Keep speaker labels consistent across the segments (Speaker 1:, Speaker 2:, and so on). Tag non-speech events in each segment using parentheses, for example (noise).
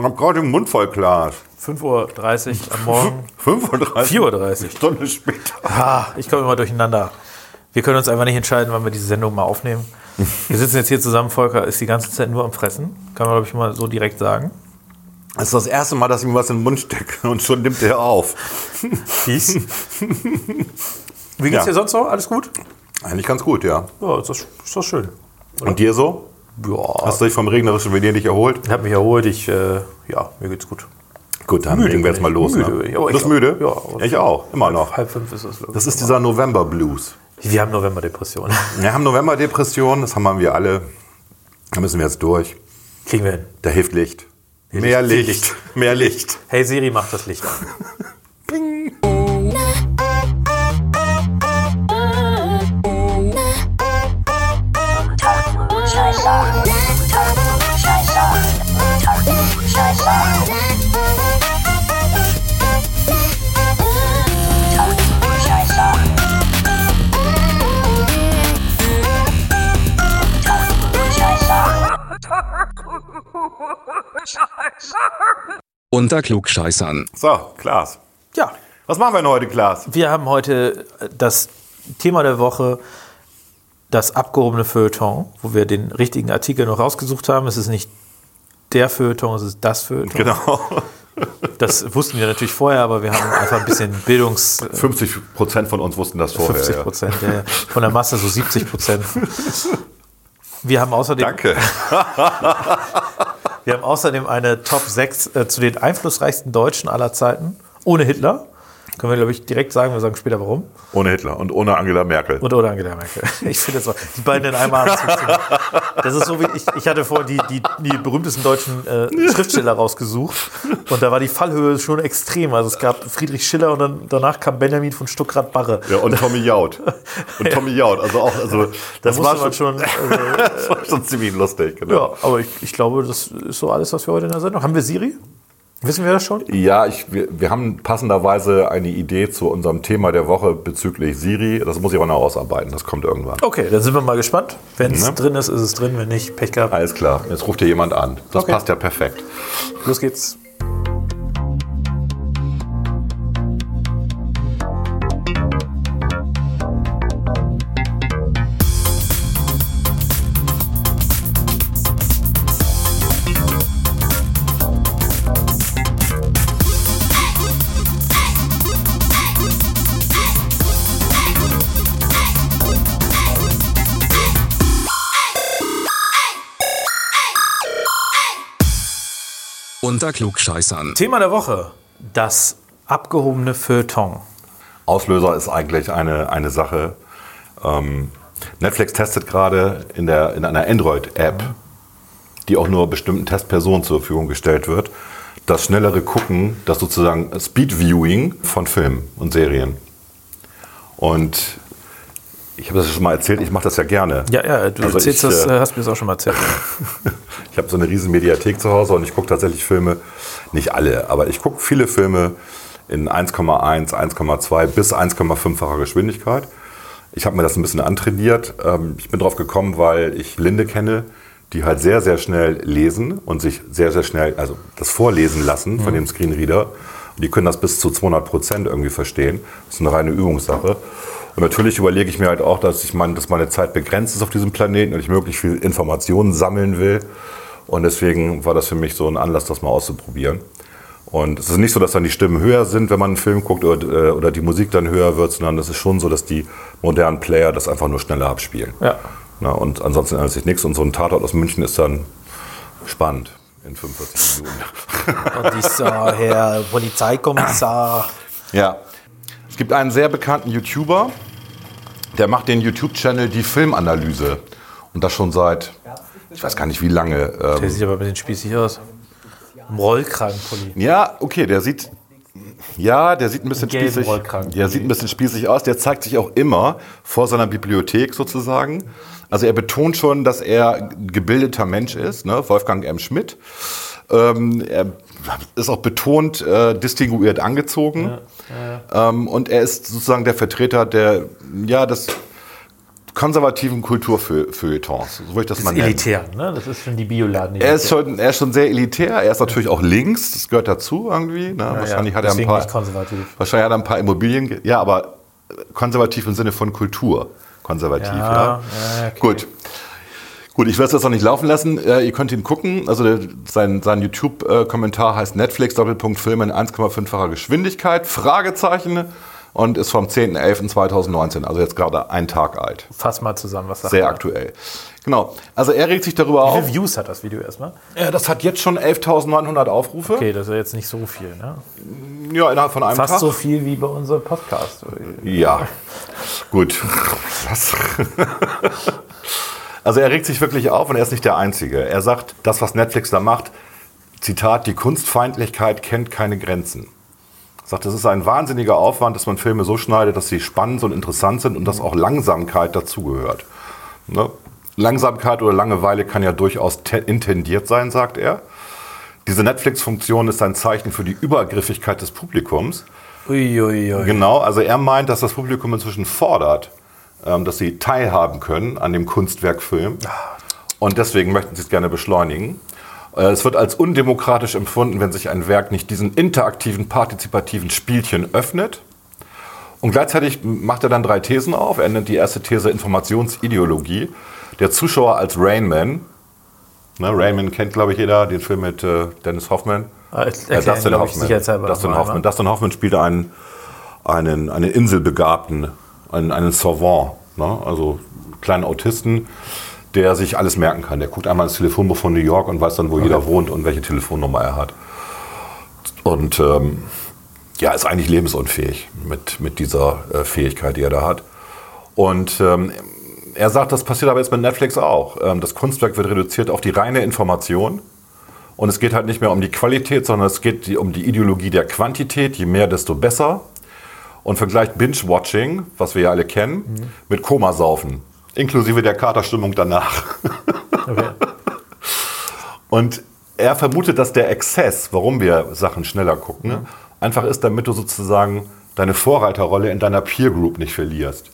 Speaker 1: Ich hab gerade den Mund voll Glas.
Speaker 2: 5.30 Uhr am Morgen.
Speaker 1: 5.30
Speaker 2: 4.30 Uhr.
Speaker 1: Stunde später.
Speaker 2: Ah, ich komme immer durcheinander. Wir können uns einfach nicht entscheiden, wann wir diese Sendung mal aufnehmen. Wir sitzen jetzt hier zusammen, Volker ist die ganze Zeit nur am Fressen. Kann man, glaube ich, mal so direkt sagen.
Speaker 1: Das ist das erste Mal, dass ich mir was in den Mund stecke und schon nimmt er auf.
Speaker 2: Fies. Wie geht's
Speaker 1: Ja.
Speaker 2: dir sonst so? Alles gut?
Speaker 1: Eigentlich ganz gut, ja.
Speaker 2: Ja, ist das, ist das schön.
Speaker 1: Und dir so?
Speaker 2: Ja,
Speaker 1: Hast du dich vom regnerischen Venedig erholt?
Speaker 2: ich habe mich erholt. Ich, äh, ja, mir geht's gut.
Speaker 1: Gut, dann
Speaker 2: Müde
Speaker 1: legen wir jetzt mal los.
Speaker 2: Müde
Speaker 1: ne?
Speaker 2: ich,
Speaker 1: Du bist müde?
Speaker 2: Ja,
Speaker 1: ich auch, immer noch.
Speaker 2: Halb fünf ist ich.
Speaker 1: Das ist dieser November-Blues.
Speaker 2: Wir haben Novemberdepression. (laughs)
Speaker 1: Wir haben November-Depression, das haben wir alle. Da müssen wir jetzt durch.
Speaker 2: Kriegen wir hin.
Speaker 1: Da hilft Licht. Mehr
Speaker 2: Licht.
Speaker 1: Licht. Mehr Licht.
Speaker 2: Hey Siri, mach das Licht an. (laughs)
Speaker 3: Unter Klugscheißern.
Speaker 1: So, Klaas.
Speaker 2: Ja,
Speaker 1: Was machen wir denn heute, Klaas?
Speaker 2: wir haben heute das Thema der Woche, das abgehobene Feuilleton, wo wir den richtigen Artikel noch rausgesucht haben. Es ist nicht der Feuilleton, es ist das Feuilleton.
Speaker 1: Genau.
Speaker 2: Das wussten wir natürlich vorher, aber wir haben einfach ein bisschen Bildungs...
Speaker 1: 50 Prozent von uns wussten das vorher.
Speaker 2: 50
Speaker 1: ja.
Speaker 2: Prozent, ja. ja. von der Masse so 70 Prozent. Wir haben außerdem,
Speaker 1: Danke.
Speaker 2: Wir haben außerdem eine Top 6 äh, zu den einflussreichsten Deutschen aller Zeiten, ohne Hitler. Können wir, glaube ich, direkt sagen, wir sagen später warum.
Speaker 1: Ohne Hitler und ohne Angela Merkel.
Speaker 2: Und oder Angela Merkel. (laughs) Ich finde das so, die beiden in einem Abend. Das ist so wie, ich, ich hatte vorhin die, die, die berühmtesten deutschen äh, Schriftsteller rausgesucht und da war die Fallhöhe schon extrem. Also es gab Friedrich Schiller und dann, danach kam Benjamin von Stuckrad-Barre.
Speaker 1: Ja, und Tommy Jaud. Und Tommy Jaud. Also auch, also,
Speaker 2: Da
Speaker 1: das
Speaker 2: musste
Speaker 1: war schon,
Speaker 2: schon, also, (laughs)
Speaker 1: das war schon ziemlich lustig. Genau.
Speaker 2: ja, aber ich, ich glaube, das ist so alles, was wir heute in der Sendung haben. wir Siri? Wissen wir das schon?
Speaker 1: Ja, ich, wir, wir haben passenderweise eine Idee zu unserem Thema der Woche bezüglich Siri. Das muss ich aber noch ausarbeiten. Das kommt irgendwann.
Speaker 2: Okay, dann sind wir mal gespannt. Wenn es
Speaker 1: Ne?
Speaker 2: drin ist, ist es drin. Wenn nicht, Pech gehabt.
Speaker 1: Alles klar. Jetzt ruft hier jemand an. Das
Speaker 2: Okay.
Speaker 1: passt ja perfekt.
Speaker 2: Los geht's.
Speaker 3: Unter Klugscheißern.
Speaker 2: Thema der Woche. Das abgehobene Feuilleton.
Speaker 1: Auslöser ist eigentlich eine, eine Sache. Ähm, Netflix testet gerade in, der, in einer Android-App, die auch nur bestimmten Testpersonen zur Verfügung gestellt wird, das schnellere Gucken, das sozusagen Speed-Viewing von Filmen und Serien. Und ich habe das schon mal erzählt, ich mache das ja gerne.
Speaker 2: Ja, ja, du
Speaker 1: Also
Speaker 2: erzählst
Speaker 1: ich,
Speaker 2: das,
Speaker 1: äh,
Speaker 2: hast mir das auch schon mal erzählt. (laughs)
Speaker 1: Ich habe so eine riesen Mediathek zu Hause und ich gucke tatsächlich Filme, nicht alle, aber ich gucke viele Filme in 1,1, 1,2 bis 1,5-facher Geschwindigkeit. Ich habe mir das ein bisschen antrainiert. Ähm, Ich bin drauf gekommen, weil ich Blinde kenne, die halt sehr, sehr schnell lesen und sich sehr, sehr schnell, also das vorlesen lassen von dem Screenreader. Und die können das bis zu 200 Prozent irgendwie verstehen. Das ist eine reine Übungssache. Und natürlich überlege ich mir halt auch, dass, ich mein, dass meine Zeit begrenzt ist auf diesem Planeten und ich möglichst viel Informationen sammeln will. Und deswegen war das für mich so ein Anlass, das mal auszuprobieren. Und es ist nicht so, dass dann die Stimmen höher sind, wenn man einen Film guckt oder, äh, oder die Musik dann höher wird, sondern es ist schon so, dass die modernen Player das einfach nur schneller abspielen.
Speaker 2: Ja.
Speaker 1: Na, und ansonsten ändert sich nichts. Und so ein Tatort aus München ist dann spannend in 45 Minuten.
Speaker 2: Und dieser Herr Polizeikommissar.
Speaker 1: Ja. Es gibt einen sehr bekannten YouTuber, der macht den YouTube-Channel Die Filmanalyse. Und das schon seit, ich weiß gar nicht wie lange. Ähm,
Speaker 2: Der sieht aber ein bisschen spießig aus. Im Rollkragenpulli.
Speaker 1: Ja, okay, der sieht. Ja, der sieht ein bisschen
Speaker 2: Gelben
Speaker 1: spießig. Der sieht ein bisschen spießig aus. Der zeigt sich auch immer vor seiner Bibliothek sozusagen. Also er betont schon, dass er ein gebildeter Mensch ist, ne? Wolfgang M. Schmidt. Ähm, er ist auch betont äh, distinguiert angezogen. Ähm, und er ist sozusagen der Vertreter der, ja, des konservativen Kulturfeuilletons, so würde ich das,
Speaker 2: Das
Speaker 1: mal nennen.
Speaker 2: elitär, ne? Das ist schon die Bioladen.
Speaker 1: Er ist, schon, er ist schon sehr elitär, er ist natürlich auch links, das gehört dazu irgendwie. Ne? wahrscheinlich hat er ein paar, wahrscheinlich hat er ein paar Immobilien, ja, aber konservativ im Sinne von Kultur. Konservativ, ja.
Speaker 2: Ja, ja, okay.
Speaker 1: Gut. Gut, ich werde es jetzt noch nicht laufen lassen. Äh, ihr könnt ihn gucken. Also der, sein, sein YouTube-Kommentar heißt Netflix Doppelpunkt Film in 1,5-facher Geschwindigkeit, Fragezeichen und ist vom 10.11.2019, also jetzt gerade ein Tag alt.
Speaker 2: Fass mal zusammen, was sagt
Speaker 1: Sehr
Speaker 2: er?
Speaker 1: aktuell. Genau. Also er regt sich darüber
Speaker 2: Wie
Speaker 1: auf.
Speaker 2: viele Views hat das Video erstmal?
Speaker 1: Ja, das hat jetzt schon 11.900 Aufrufe.
Speaker 2: Okay, das ist ja jetzt nicht so viel, ne?
Speaker 1: Ja, innerhalb von einem
Speaker 2: Fast
Speaker 1: Tag.
Speaker 2: so viel wie bei unserem Podcast.
Speaker 1: Ja, gut. (laughs) Also er regt sich wirklich auf und er ist nicht der Einzige. Er sagt, das, was Netflix da macht, Zitat, die Kunstfeindlichkeit kennt keine Grenzen. Er sagt, es ist ein wahnsinniger Aufwand, dass man Filme so schneidet, dass sie spannend und interessant sind und dass auch Langsamkeit dazugehört. Ne? Langsamkeit oder Langeweile kann ja durchaus te- intendiert sein, sagt er. Diese Netflix-Funktion ist ein Zeichen für die Übergriffigkeit des Publikums.
Speaker 2: Uiuiui.
Speaker 1: Genau, also er meint, dass das Publikum inzwischen fordert, dass sie teilhaben können an dem Kunstwerkfilm. Und deswegen möchten sie es gerne beschleunigen. Äh, Es wird als undemokratisch empfunden, wenn sich ein Werk nicht diesen interaktiven, partizipativen Spielchen öffnet. Und gleichzeitig macht er dann drei Thesen auf. Er nennt die erste These Informationsideologie. Der Zuschauer als Rainman. Ne, Rainman kennt, glaube ich, jeder, den Film mit äh, Dennis Hoffman.
Speaker 2: Ah,
Speaker 1: Äh, Dustin
Speaker 2: glaub ich,
Speaker 1: Hoffman.
Speaker 2: sicherheitshalber
Speaker 1: Dustin Hoffman.
Speaker 2: ne?
Speaker 1: Dustin Hoffman spielt einen, einen, einen Inselbegabten, einen, einen Savant, ne? also einen kleinen Autisten, der sich alles merken kann. Der guckt einmal ins Telefonbuch von New York und weiß dann, wo jeder wohnt und welche Telefonnummer er hat. Und ähm, ja, ist eigentlich lebensunfähig mit, mit dieser äh, Fähigkeit, die er da hat. Und ähm, er sagt, das passiert aber jetzt mit Netflix auch. Ähm, das Kunstwerk wird reduziert auf die reine Information. Und es geht halt nicht mehr um die Qualität, sondern es geht um die Ideologie der Quantität. Je mehr, desto besser. Und vergleicht Binge-Watching, was wir ja alle kennen, mit Komasaufen. Inklusive der Katerstimmung danach.
Speaker 2: Okay.
Speaker 1: Und er vermutet, dass der Exzess, warum wir Sachen schneller gucken, ne, einfach ist, damit du sozusagen deine Vorreiterrolle in deiner Peer Group nicht verlierst.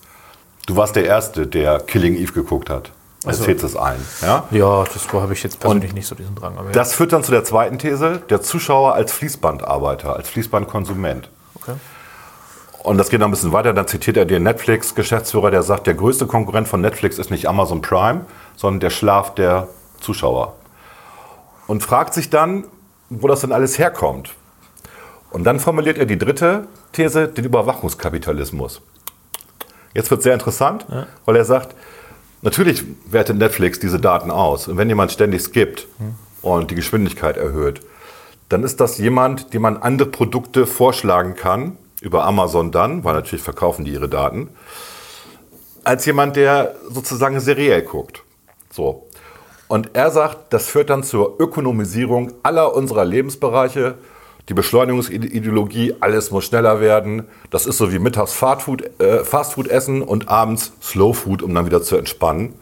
Speaker 1: Du warst der Erste, der Killing Eve geguckt hat. Das
Speaker 2: so.
Speaker 1: zählt es ein. Ja?
Speaker 2: Ja, das habe ich jetzt persönlich nicht so diesen Drang. Ja.
Speaker 1: Das führt dann zu der zweiten These, der Zuschauer als Fließbandarbeiter, als Fließbandkonsument.
Speaker 2: Okay.
Speaker 1: Und das geht noch ein bisschen weiter. Dann zitiert er den Netflix-Geschäftsführer, der sagt, der größte Konkurrent von Netflix ist nicht Amazon Prime, sondern der Schlaf der Zuschauer. Und fragt sich dann, wo das denn alles herkommt. Und dann formuliert er die dritte These, den Überwachungskapitalismus. Jetzt wird es sehr interessant, weil er sagt, natürlich wertet Netflix diese Daten aus. Und wenn jemand ständig skippt und die Geschwindigkeit erhöht, dann ist das jemand, dem man andere Produkte vorschlagen kann, über Amazon dann, weil natürlich verkaufen die ihre Daten, als jemand, der sozusagen seriell guckt. So. Und er sagt, das führt dann zur Ökonomisierung aller unserer Lebensbereiche. Die Beschleunigungsideologie, alles muss schneller werden. Das ist so wie mittags Fastfood, äh, Fastfood essen und abends Slowfood, um dann wieder zu entspannen.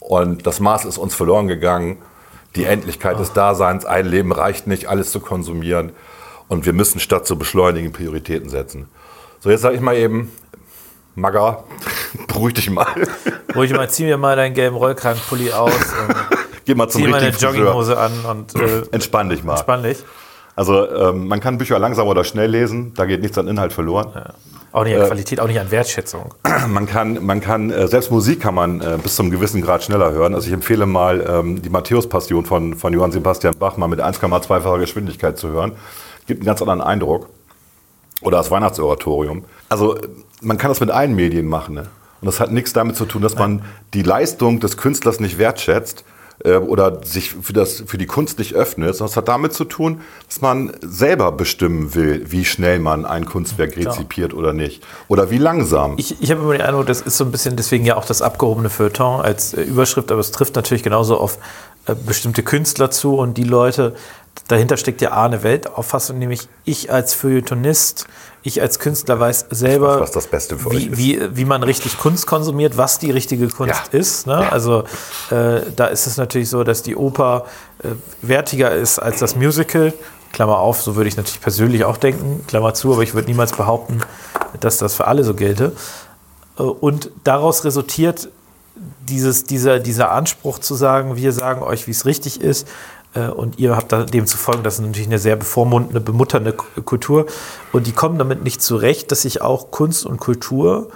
Speaker 1: Und das Maß ist uns verloren gegangen. Die Endlichkeit des Daseins, ein Leben reicht nicht, alles zu konsumieren. Und wir müssen statt zu beschleunigen Prioritäten setzen. So, jetzt sage ich mal eben, Magga, (laughs) beruhig dich mal.
Speaker 2: Ruhig mal, zieh mir mal deinen gelben Rollkragenpulli aus und (laughs)
Speaker 1: Geh mal zum
Speaker 2: zieh
Speaker 1: richtigen Friseur.
Speaker 2: Jogginghose an und äh, (laughs)
Speaker 1: Entspann dich mal.
Speaker 2: spann dich.
Speaker 1: Also ähm, man kann Bücher langsam oder schnell lesen, da geht nichts an Inhalt verloren.
Speaker 2: Auch nicht
Speaker 1: Äh,
Speaker 2: an Qualität, auch nicht an Wertschätzung. (clears throat)
Speaker 1: Man kann, man kann äh, selbst Musik kann man äh, bis zum gewissen Grad schneller hören. Also ich empfehle mal ähm, die Matthäus-Passion von, von Johann Sebastian Bach mal mit 1,2-facher Geschwindigkeit zu hören. Gibt einen ganz anderen Eindruck. Oder das Weihnachtsoratorium. Also man kann das mit allen Medien machen. Ne? Und das hat nichts damit zu tun, dass man die Leistung des Künstlers nicht wertschätzt äh, oder sich für, das, für die Kunst nicht öffnet, sondern es hat damit zu tun, dass man selber bestimmen will, wie schnell man ein Kunstwerk rezipiert oder nicht. Oder wie langsam.
Speaker 2: Ich, ich habe immer den Eindruck, das ist so ein bisschen deswegen ja auch das abgehobene Feuilleton als äh, Überschrift, aber es trifft natürlich genauso auf äh, bestimmte Künstler zu und die Leute, dahinter steckt ja A, eine Weltauffassung, nämlich ich als Feuilletonist, ich als Künstler weiß selber,
Speaker 1: Was das Beste für euch
Speaker 2: wie,
Speaker 1: ist.
Speaker 2: wie, wie man richtig Kunst konsumiert, was die richtige Kunst
Speaker 1: Ja.
Speaker 2: ist. Ne? Also äh, da ist es natürlich so, dass die Oper äh, wertiger ist als das Musical. Klammer auf, so würde ich natürlich persönlich auch denken, Klammer zu, aber ich würde niemals behaupten, dass das für alle so gelte. Äh, Und daraus resultiert dieses, dieser, dieser Anspruch zu sagen, wir sagen euch, wie es richtig ist. Äh, Und ihr habt da dem zu folgen, das ist natürlich eine sehr bevormundende, bemutternde Kultur. Und die kommen damit nicht zurecht, dass sich auch Kunst und Kultur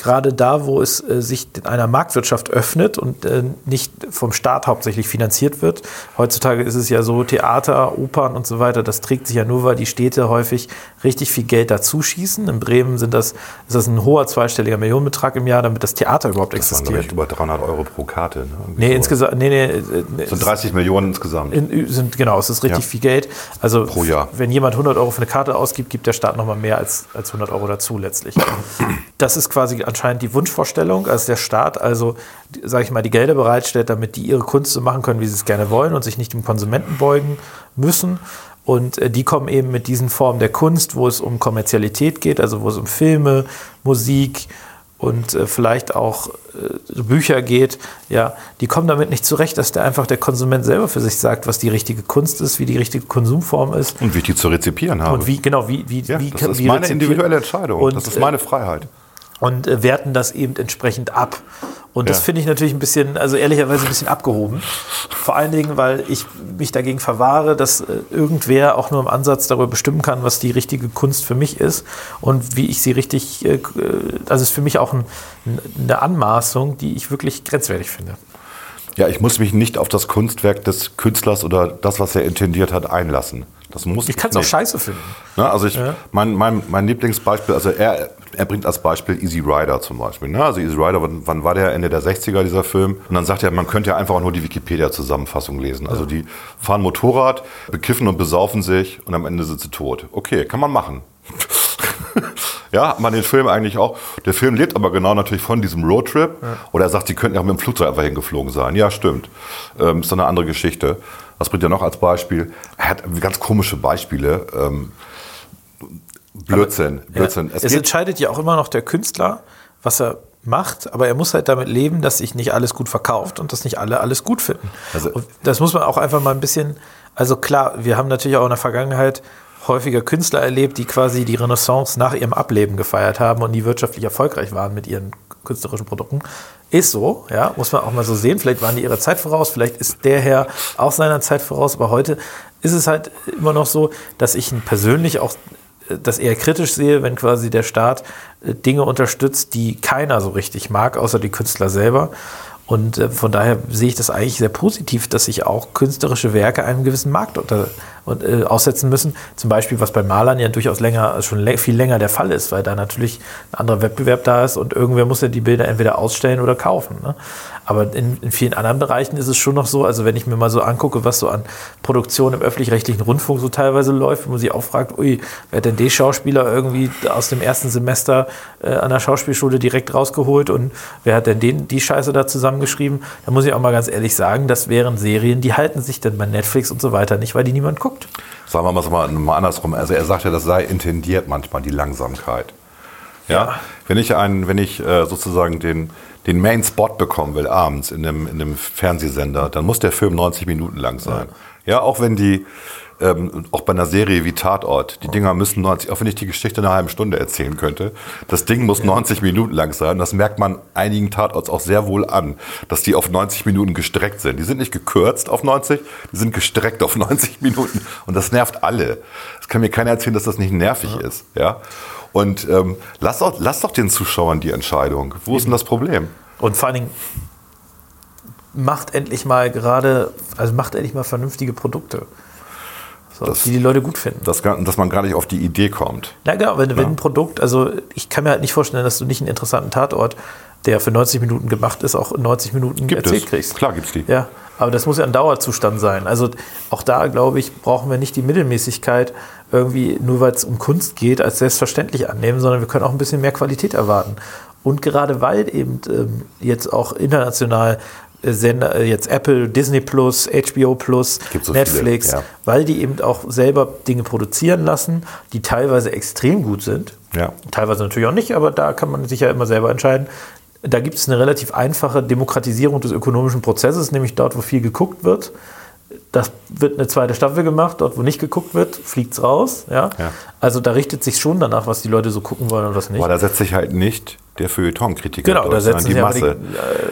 Speaker 2: gerade da, wo es äh, sich in einer Marktwirtschaft öffnet und äh, nicht vom Staat hauptsächlich finanziert wird. Heutzutage ist es ja so, Theater, Opern und so weiter, das trägt sich ja nur, weil die Städte häufig richtig viel Geld dazu schießen. In Bremen sind das, ist das ein hoher zweistelliger Millionenbetrag im Jahr, damit das Theater überhaupt
Speaker 1: Das waren, glaube ich,
Speaker 2: existiert.
Speaker 1: über 300 Euro pro Karte. Ne? Irgendwie
Speaker 2: Nee, insgesamt, nee, nee, äh, nee,
Speaker 1: Das sind 30 Millionen insgesamt.
Speaker 2: in, sind, genau, es ist richtig
Speaker 1: Ja.
Speaker 2: viel Geld. Also
Speaker 1: Pro Jahr.
Speaker 2: wenn jemand 100 Euro für eine Karte ausgibt, gibt der Staat nochmal mehr als, als 100 Euro dazu letztlich. Das ist quasi anscheinend die Wunschvorstellung, als der Staat also, sage ich mal, die Gelder bereitstellt, damit die ihre Kunst so machen können, wie sie es gerne wollen und sich nicht dem Konsumenten beugen müssen. Und äh, die kommen eben mit diesen Formen der Kunst, wo es um Kommerzialität geht, also wo es um Filme, Musik, und äh, vielleicht auch äh, Bücher geht, ja, die kommen damit nicht zurecht, dass der einfach der Konsument selber für sich sagt, was die richtige Kunst ist, wie die richtige Konsumform ist
Speaker 1: Und wie ich die zu rezipieren habe.
Speaker 2: und wie genau wie wie
Speaker 1: ja,
Speaker 2: wie
Speaker 1: das ist
Speaker 2: wie
Speaker 1: meine individuelle Entscheidung.
Speaker 2: und,
Speaker 1: das ist meine Freiheit.
Speaker 2: Und äh, werten das eben entsprechend ab. Und das
Speaker 1: Ja.
Speaker 2: finde ich natürlich ein bisschen, also ehrlicherweise ein bisschen abgehoben. Vor allen Dingen, weil ich mich dagegen verwahre, dass äh, irgendwer auch nur im Ansatz darüber bestimmen kann, was die richtige Kunst für mich ist und wie ich sie richtig, äh, also es ist für mich auch ein, eine Anmaßung, die ich wirklich grenzwertig finde.
Speaker 1: Ja, ich muss mich nicht auf das Kunstwerk des Künstlers oder das, was er intendiert hat, einlassen. Das muss
Speaker 2: Ich kann es auch scheiße finden.
Speaker 1: Ne, also ich,
Speaker 2: Ja.
Speaker 1: mein, mein, mein Lieblingsbeispiel, also er, er bringt als Beispiel Easy Rider zum Beispiel. Ne? Also Easy Rider, wann, wann war der? Ende der 60er, dieser Film. Und dann sagt er, man könnte ja einfach auch nur die Wikipedia-Zusammenfassung lesen. Also die fahren Motorrad, bekiffen und besaufen sich und am Ende sind sie tot. Okay, kann man machen. (laughs) ja, hat man den Film eigentlich auch. Der Film lebt aber genau natürlich von diesem Roadtrip. Oder er sagt, die könnten ja auch mit dem Flugzeug einfach hingeflogen sein. Ja, stimmt. Ähm, ist doch eine andere Geschichte. Was bringt er noch als Beispiel? Er hat ganz komische Beispiele. Ähm, Blödsinn, Blödsinn.
Speaker 2: Ja. Es, entscheidet ja auch immer noch der Künstler, was er macht, aber er muss halt damit leben, dass sich nicht alles gut verkauft und dass nicht alle alles gut finden.
Speaker 1: Also-
Speaker 2: und das muss man auch einfach mal ein bisschen, also klar, wir haben natürlich auch in der Vergangenheit häufiger Künstler erlebt, die quasi die Renaissance nach ihrem Ableben gefeiert haben und die wirtschaftlich erfolgreich waren mit ihren künstlerischen Produkten. Ist so, ja, muss man auch mal so sehen. Vielleicht waren die ihrer Zeit voraus, vielleicht ist der Herr auch seiner Zeit voraus, aber heute ist es halt immer noch so, dass ich ihn persönlich auch äh, das eher kritisch sehe, wenn quasi der Staat äh, Dinge unterstützt, die keiner so richtig mag, außer die Künstler selber. Und äh, von daher sehe ich das eigentlich sehr positiv, dass sich auch künstlerische Werke einem gewissen Markt unter, und, äh, aussetzen müssen. Zum Beispiel, was bei Malern ja durchaus länger, schon viel länger der Fall ist, weil da natürlich ein anderer Wettbewerb da ist und irgendwer muss ja die Bilder entweder ausstellen oder kaufen. Ne? Aber in, in vielen anderen Bereichen ist es schon noch so, also wenn ich mir mal so angucke, was so an Produktion im öffentlich-rechtlichen Rundfunk so teilweise läuft, wo man sich auch fragt, ui, wer hat denn den Schauspieler irgendwie aus dem ersten Semester äh, an der Schauspielschule direkt rausgeholt und wer hat denn den, die Scheiße da zusammengeschrieben? Da muss ich auch mal ganz ehrlich sagen, das wären Serien, die halten sich dann bei Netflix und so weiter nicht, weil die niemand guckt.
Speaker 1: Sagen wir mal, so mal, andersrum. Also er sagt ja, das sei intendiert manchmal, die Langsamkeit. Ja. Wenn ich, einen, wenn ich äh, sozusagen den, den Main Spot bekommen will abends in einem, in einem Fernsehsender, dann muss der Film 90 Minuten lang sein. Ja, auch wenn die, ähm, auch bei einer Serie wie Tatort, die Dinger müssen 90, auch wenn ich die Geschichte in einer halben Stunde erzählen könnte, das Ding muss 90 Minuten lang sein. Das merkt man einigen Tatorts auch sehr wohl an, dass die auf 90 Minuten gestreckt sind. Die sind nicht gekürzt auf 90, die sind gestreckt auf 90 Minuten. Und das nervt alle. Es kann mir keiner erzählen, dass das nicht nervig ist. Ja? Und ähm, lass, doch, lass doch den Zuschauern die Entscheidung. Wo ist denn das Problem?
Speaker 2: Und vor allen Dingen macht endlich mal gerade, also macht endlich mal vernünftige Produkte. So,
Speaker 1: Das-
Speaker 2: die die Leute gut finden.
Speaker 1: Dass, gar- dass man gar nicht auf die Idee kommt.
Speaker 2: Ja, genau, wenn, wenn ein Produkt, also ich kann mir halt nicht vorstellen, dass du nicht einen interessanten Tatort, der für 90 Minuten gemacht ist, auch in 90 Minuten
Speaker 1: Gibt
Speaker 2: erzählt
Speaker 1: es.
Speaker 2: kriegst.
Speaker 1: Klar gibt's die.
Speaker 2: Ja, aber das muss ja ein Dauerzustand sein. Also auch da, glaube ich, brauchen wir nicht die Mittelmäßigkeit irgendwie, nur weil es um Kunst geht, als selbstverständlich annehmen, sondern wir können auch ein bisschen mehr Qualität erwarten. Und gerade weil eben ähm, jetzt auch international Sender, äh, jetzt Apple, Disney Plus, HBO Plus,
Speaker 1: so
Speaker 2: Netflix,
Speaker 1: viele, ja.
Speaker 2: weil die eben auch selber Dinge produzieren lassen, die teilweise extrem gut sind.
Speaker 1: Ja.
Speaker 2: Teilweise natürlich auch nicht, aber da kann man sich ja immer selber entscheiden. Da gibt es eine relativ einfache Demokratisierung des ökonomischen Prozesses, nämlich dort, wo viel geguckt wird. Das wird eine zweite Staffel gemacht, dort, wo nicht geguckt wird, fliegt es raus. Ja?
Speaker 1: Ja.
Speaker 2: Also da richtet sich schon danach, was die Leute so gucken wollen und was nicht.
Speaker 1: Aber da setzt sich halt nicht der Feuilleton-Kritiker
Speaker 2: Genau, da setzen sie aber die, äh,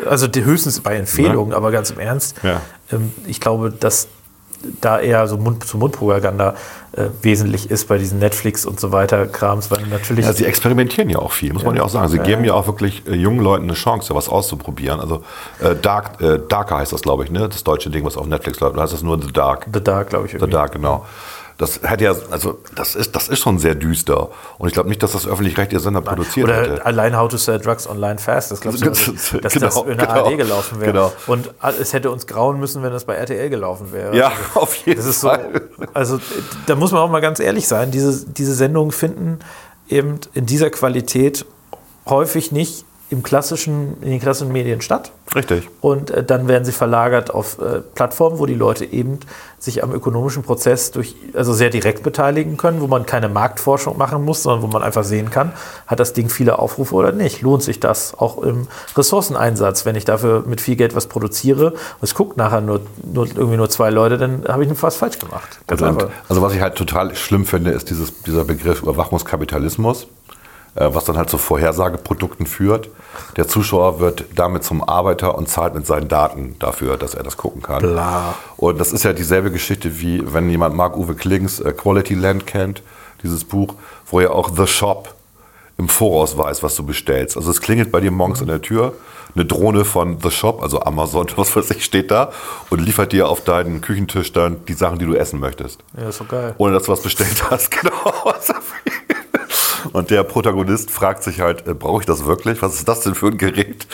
Speaker 2: also die höchstens bei Empfehlungen, aber ganz im Ernst.
Speaker 1: Ja.
Speaker 2: Ähm, ich glaube, dass da eher so Mund zu Mund-Propaganda äh, wesentlich ist bei diesen Netflix und so weiter Krams, weil natürlich
Speaker 1: Ja, sie experimentieren ja auch viel, muss man ja auch sagen. Sie geben ja auch wirklich äh, jungen Leuten eine Chance, was auszuprobieren. Also äh, Dark, äh, Darker heißt das, glaube ich, ne? Das deutsche Ding, was auf Netflix läuft. Da heißt das nur The Dark.
Speaker 2: The Dark, glaube ich.
Speaker 1: The
Speaker 2: irgendwie.
Speaker 1: Dark, genau. Das hat ja, also das ist, das ist schon sehr düster. Und ich glaube nicht, dass das öffentlich-rechtliche Sender produziert
Speaker 2: Oder
Speaker 1: hätte.
Speaker 2: allein How to Sell Drugs Online Fast. Das glaubst du, (laughs)
Speaker 1: Das-
Speaker 2: nicht, dass
Speaker 1: genau,
Speaker 2: das in der
Speaker 1: genau.
Speaker 2: ARD gelaufen wäre.
Speaker 1: Genau.
Speaker 2: Und es hätte uns grauen müssen, wenn das bei RTL gelaufen wäre.
Speaker 1: Ja, (laughs) auf jeden
Speaker 2: Das ist so,
Speaker 1: Fall.
Speaker 2: also da muss man auch mal ganz ehrlich sein, diese, diese Sendungen finden eben in dieser Qualität häufig nicht im klassischen, in den klassischen Medien statt.
Speaker 1: Richtig.
Speaker 2: Und äh, dann werden sie verlagert auf äh, Plattformen, wo die Leute eben sich am ökonomischen Prozess durch, also sehr direkt beteiligen können, wo man keine Marktforschung machen muss, sondern wo man einfach sehen kann, hat das Ding viele Aufrufe oder nicht? Lohnt sich das auch im Ressourceneinsatz? Wenn ich dafür mit viel Geld was produziere und es guckt nachher nur, nur irgendwie nur zwei Leute, dann habe ich was falsch gemacht. Einfach.
Speaker 1: also was ich halt total schlimm finde, ist dieses, dieser Begriff Überwachungskapitalismus, was dann halt zu Vorhersageprodukten führt. Der Zuschauer wird damit zum Arbeiter und zahlt mit seinen Daten dafür, dass er das gucken kann.
Speaker 2: Bla.
Speaker 1: Und das ist ja dieselbe Geschichte wie, wenn jemand Marc-Uwe Klings äh, Quality Land kennt, dieses Buch, wo er auch The Shop im Voraus weiß, was du bestellst. Also es klingelt bei dir morgens an der Tür, eine Drohne von The Shop, also Amazon, (laughs) was weiß ich, steht da und liefert dir auf deinen Küchentisch dann die Sachen, die du essen möchtest.
Speaker 2: Ja, ist so geil.
Speaker 1: Ohne dass du was bestellt hast, (laughs) genau. Und der Protagonist fragt sich halt, äh, brauche ich das wirklich? Was ist das denn für ein Gerät?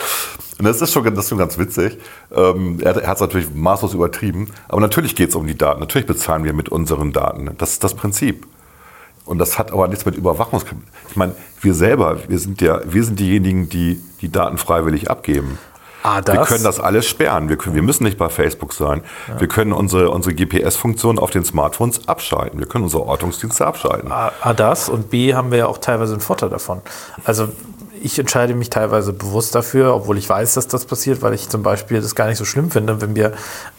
Speaker 1: Und das ist schon, das ist schon ganz witzig. Ähm, er hat es natürlich maßlos übertrieben. Aber natürlich geht es um die Daten. Natürlich bezahlen wir mit unseren Daten. Das ist das Prinzip. Und das hat aber nichts mit Überwachungs... Ich meine, wir selber, wir sind ja, wir sind diejenigen, die die Daten freiwillig abgeben.
Speaker 2: Ah,
Speaker 1: Wir können das alles sperren. Wir, können, wir müssen nicht bei Facebook sein. Wir können unsere, unsere GPS-Funktion auf den Smartphones abschalten. Wir können unsere Ortungsdienste abschalten.
Speaker 2: A, A das und B haben wir ja auch teilweise einen Vorteil davon. Also ich entscheide mich teilweise bewusst dafür, obwohl ich weiß, dass das passiert, weil ich zum Beispiel das gar nicht so schlimm finde, wenn mir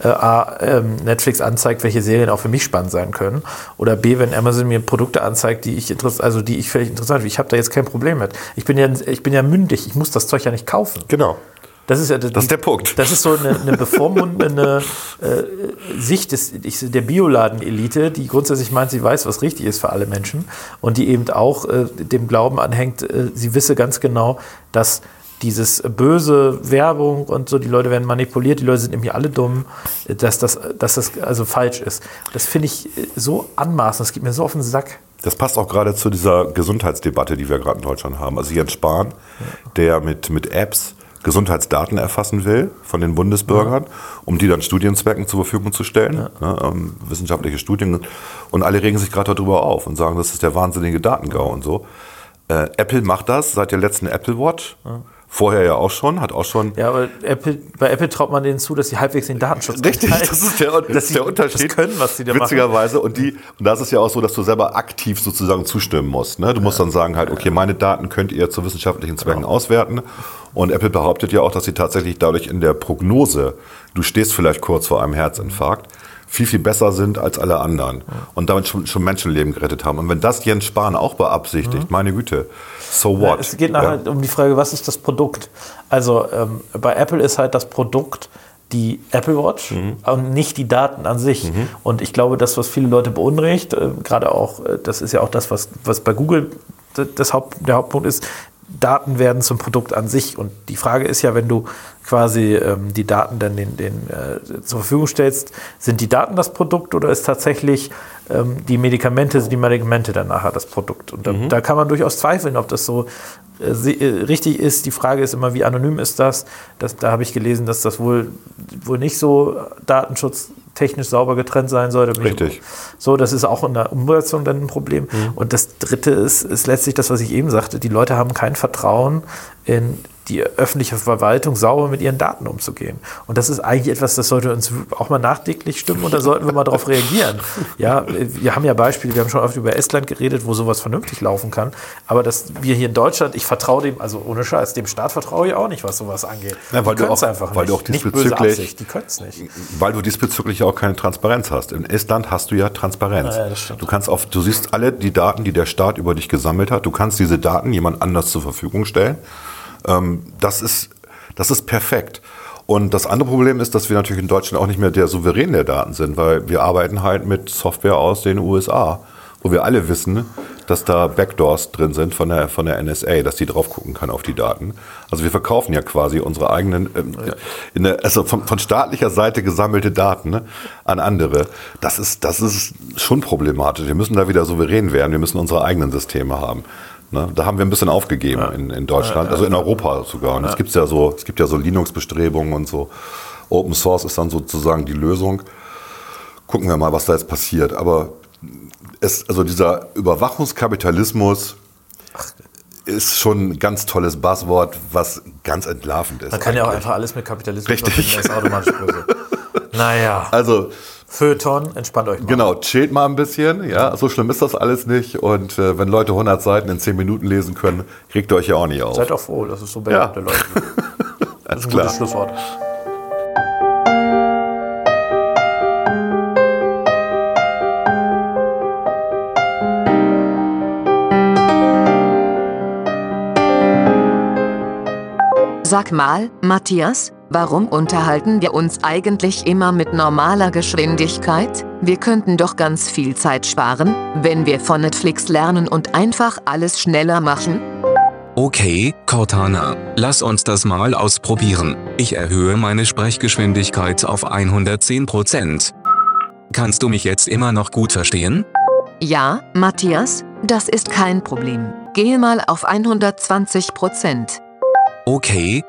Speaker 2: äh, A, ähm, Netflix anzeigt, welche Serien auch für mich spannend sein können. Oder B, wenn Amazon mir Produkte anzeigt, die ich also die ich völlig interessant finde. Ich habe da jetzt kein Problem mit. Ich bin ja, ich bin ja mündig, ich muss das Zeug ja nicht kaufen.
Speaker 1: Genau.
Speaker 2: Das ist ja
Speaker 1: Das ist der Punkt.
Speaker 2: Das ist so eine, eine bevormundende äh, Sicht des, ich, der Bioladen-Elite, die grundsätzlich meint, sie weiß, was richtig ist für alle Menschen und die eben auch äh, dem Glauben anhängt, äh, sie wisse ganz genau, dass dieses böse Werbung und so, die Leute werden manipuliert, die Leute sind nämlich alle dumm, äh, dass das, dass das also falsch ist. Das finde ich äh, so anmaßend, das geht mir so auf den Sack.
Speaker 1: Das passt auch gerade zu dieser Gesundheitsdebatte, die wir gerade in Deutschland haben. Also Jens Spahn, der mit, mit Apps Gesundheitsdaten erfassen will von den Bundesbürgern, um die dann Studienzwecken zur Verfügung zu stellen, ne, ähm, wissenschaftliche Studien. Und alle regen sich gerade darüber auf und sagen, das ist der wahnsinnige Datengau und so. Äh, Apple macht das seit der letzten Apple Watch. Vorher ja auch schon, hat auch schon
Speaker 2: Ja, aber Apple, bei Apple traut man denen zu, dass sie halbwegs den Datenschutz
Speaker 1: Richtig, das ist der, (laughs) das
Speaker 2: dass
Speaker 1: ist
Speaker 2: sie
Speaker 1: der Unterschied.
Speaker 2: Das können, was sie da machen.
Speaker 1: Witzigerweise. Und, die, und da ist es ja auch so, dass du selber aktiv sozusagen zustimmen musst. Ne? Du musst dann sagen halt, okay, meine Daten könnt ihr zu wissenschaftlichen Zwecken
Speaker 2: Genau.
Speaker 1: auswerten. Und Apple behauptet ja auch, dass sie tatsächlich dadurch in der Prognose, du stehst vielleicht kurz vor einem Herzinfarkt, viel, viel besser sind als alle anderen. Und damit schon, schon Menschenleben gerettet haben. Und wenn das Jens Spahn auch beabsichtigt, meine Güte, so what?
Speaker 2: Es geht nachher um die Frage, was ist das Produkt? Also ähm, bei Apple ist halt das Produkt die Apple Watch und nicht die Daten an sich. Und ich glaube, das, was viele Leute beunruhigt, äh, gerade auch, äh, das ist ja auch das, was, was bei Google das Haupt, der Hauptpunkt ist, Daten werden zum Produkt an sich. Und die Frage ist ja, wenn du quasi ähm, die Daten dann den, den, äh, zur Verfügung stellst, sind die Daten das Produkt oder ist tatsächlich ähm, die Medikamente, sind die Medikamente dann nachher das Produkt? Und da, da kann man durchaus zweifeln, ob das so äh, äh, richtig ist. Die Frage ist immer, wie anonym ist das? das da habe ich gelesen, dass das wohl, wohl nicht so datenschutztechnisch sauber getrennt sein sollte.
Speaker 1: Richtig.
Speaker 2: So, das ist auch in der Umsetzung dann ein Problem. Und das Dritte ist, ist letztlich das, was ich eben sagte. Die Leute haben kein Vertrauen in die öffentliche Verwaltung sauber mit ihren Daten umzugehen. Und das ist eigentlich etwas, das sollte uns auch mal nachdenklich stimmen und da sollten wir mal darauf reagieren. Ja, wir haben ja Beispiele, wir haben schon oft über Estland geredet, wo sowas vernünftig laufen kann. Aber dass wir hier in Deutschland, ich vertraue dem, also ohne Scheiß, dem Staat vertraue ich auch nicht, was sowas angeht.
Speaker 1: Ja, weil
Speaker 2: die
Speaker 1: du auch-
Speaker 2: einfach
Speaker 1: weil
Speaker 2: nicht.
Speaker 1: du auch
Speaker 2: nicht böse
Speaker 1: diesbezüglich-
Speaker 2: Absicht, die können es nicht.
Speaker 1: Weil du diesbezüglich auch keine Transparenz hast. In Estland hast du ja Transparenz.
Speaker 2: Ja, ja.
Speaker 1: Du kannst auf, du siehst alle die Daten, die der Staat über dich gesammelt hat. Du kannst diese Daten jemand anders zur Verfügung stellen. Ähm, das, ist, das ist perfekt. Und das andere Problem ist, dass wir natürlich in Deutschland auch nicht mehr der Souverän der Daten sind, weil wir arbeiten halt mit Software aus den USA, wo wir alle wissen, dass da Backdoors drin sind von der, von der NSA, dass die drauf gucken kann auf die Daten. Also wir verkaufen ja quasi unsere eigenen, ähm, in der, also von, von staatlicher Seite gesammelte Daten ne, an andere. Das ist, das ist schon problematisch. Wir müssen da wieder souverän werden. Wir müssen unsere eigenen Systeme haben. Ne, da haben wir ein bisschen aufgegeben in, in Deutschland, also in Europa sogar. Und es gibt ja so, es gibt ja so Linux-Bestrebungen und so. Open Source ist dann sozusagen die Lösung. Gucken wir mal, was da jetzt passiert. Aber es, also dieser Überwachungskapitalismus ist schon ein ganz tolles Buzzword, was ganz entlarvend ist.
Speaker 2: Man kann ja auch
Speaker 1: eigentlich.
Speaker 2: einfach alles mit Kapitalismus
Speaker 1: Richtig.
Speaker 2: verbinden, das ist automatisch (laughs) böse. naja,
Speaker 1: Also
Speaker 2: Feuilleton, entspannt euch mal.
Speaker 1: genau, chillt mal ein bisschen. Ja, so schlimm ist das alles nicht. Und äh, wenn Leute 100 Seiten in 10 Minuten lesen können, regt ihr euch ja auch nicht auf.
Speaker 2: Seid auch froh, dass es so
Speaker 1: Ja.
Speaker 2: bekannte Leute gibt. (laughs) Das
Speaker 1: Alles
Speaker 2: ist ein
Speaker 1: klar.
Speaker 2: gutes Schlusswort.
Speaker 4: Sag mal, Matthias, warum unterhalten wir uns eigentlich immer mit normaler Geschwindigkeit? Wir könnten doch ganz viel Zeit sparen, wenn wir von Netflix lernen und einfach alles schneller machen.
Speaker 3: Okay, Cortana, lass uns das mal ausprobieren. Ich erhöhe meine Sprechgeschwindigkeit auf 110%. Kannst du mich jetzt immer noch gut verstehen?
Speaker 4: Ja, Matthias, das ist kein Problem. Gehe mal auf 120 Prozent.
Speaker 3: Okay.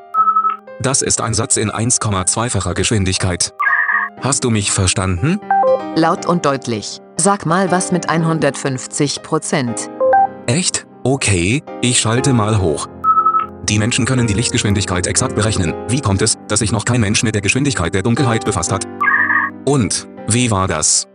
Speaker 3: Das ist ein Satz in 1,2-facher Geschwindigkeit. Hast du mich verstanden?
Speaker 4: Laut und deutlich. Sag mal was mit 150 Prozent.
Speaker 3: Echt? Okay, ich schalte mal hoch. Die Menschen können die Lichtgeschwindigkeit exakt berechnen. Wie kommt es, dass sich noch kein Mensch mit der Geschwindigkeit der Dunkelheit befasst hat? Und, wie war das?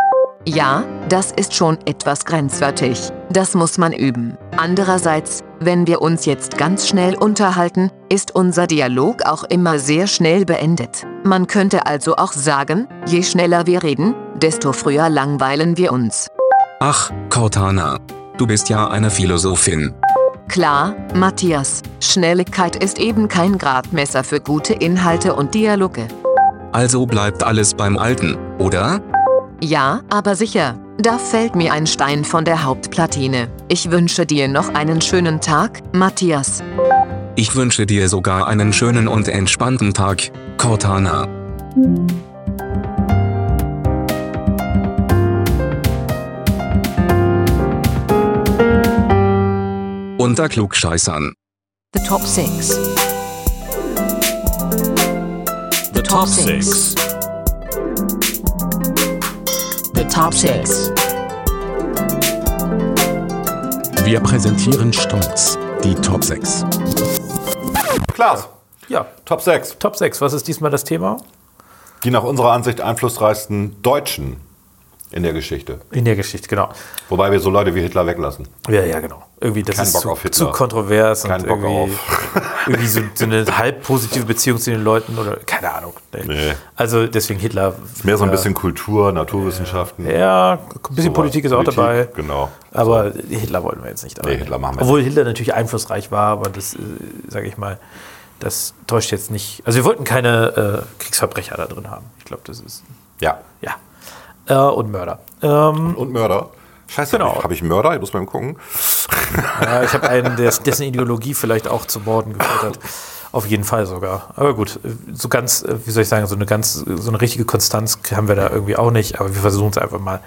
Speaker 4: Ja, das ist schon etwas grenzwertig. Das muss man üben. Andererseits, wenn wir uns jetzt ganz schnell unterhalten, ist unser Dialog auch immer sehr schnell beendet. Man könnte also auch sagen, je schneller wir reden, desto früher langweilen wir uns.
Speaker 3: Ach, Cortana. Du bist ja eine Philosophin.
Speaker 4: Klar, Matthias, Schnelligkeit ist eben kein Gradmesser für gute Inhalte und Dialoge.
Speaker 3: Also bleibt alles beim Alten, oder?
Speaker 4: Ja, aber sicher. Da fällt mir ein Stein von der Hauptplatine. Ich wünsche dir noch einen schönen Tag, Matthias.
Speaker 3: Ich wünsche dir sogar einen schönen und entspannten Tag, Cortana. Unter Klugscheißern.
Speaker 5: The Top 6. The Top 6 deutsche Top-Sales.
Speaker 6: Wir präsentieren stolz die Top 6.
Speaker 1: Klaas.
Speaker 2: Ja.
Speaker 1: Top 6.
Speaker 2: Top 6. Was ist diesmal das Thema?
Speaker 1: Die nach unserer Ansicht einflussreichsten Deutschen in der Geschichte.
Speaker 2: In der Geschichte, genau.
Speaker 1: Wobei wir so Leute wie Hitler weglassen.
Speaker 2: Ja, ja, genau. Irgendwie das
Speaker 1: Kein
Speaker 2: ist
Speaker 1: Bock
Speaker 2: zu,
Speaker 1: auf Hitler.
Speaker 2: zu kontrovers.
Speaker 1: Kein Bock
Speaker 2: auf irgendwie so, so eine halb positive Beziehung zu den Leuten oder keine Ahnung.
Speaker 1: Nee.
Speaker 2: Also deswegen Hitler.
Speaker 1: Mehr so ein
Speaker 2: ja,
Speaker 1: bisschen Kultur, Naturwissenschaften.
Speaker 2: Ja, ein bisschen
Speaker 1: sowas.
Speaker 2: Politik ist auch
Speaker 1: Politik,
Speaker 2: dabei.
Speaker 1: Genau.
Speaker 2: Aber Hitler wollten wir jetzt nicht dabei.
Speaker 1: Nee, Hitler machen wir
Speaker 2: Obwohl Hitler natürlich einflussreich war, aber das, äh, sage ich mal, das täuscht jetzt nicht. Also wir wollten keine äh, Kriegsverbrecher da drin haben. Ich glaube, das ist,
Speaker 1: Ja.
Speaker 2: ja. Äh, und Mörder. Ähm,
Speaker 1: Und Mörder. Scheiße,
Speaker 2: Genau.
Speaker 1: habe ich, hab ich Mörder? Ich muss mal gucken. (laughs)
Speaker 2: ja, ich habe einen, dessen Ideologie vielleicht auch zu Morden geführt hat. Auf jeden Fall sogar. Aber gut, so ganz, wie soll ich sagen, so eine ganz, so eine richtige Konstanz haben wir da irgendwie auch nicht, aber wir versuchen es einfach mal.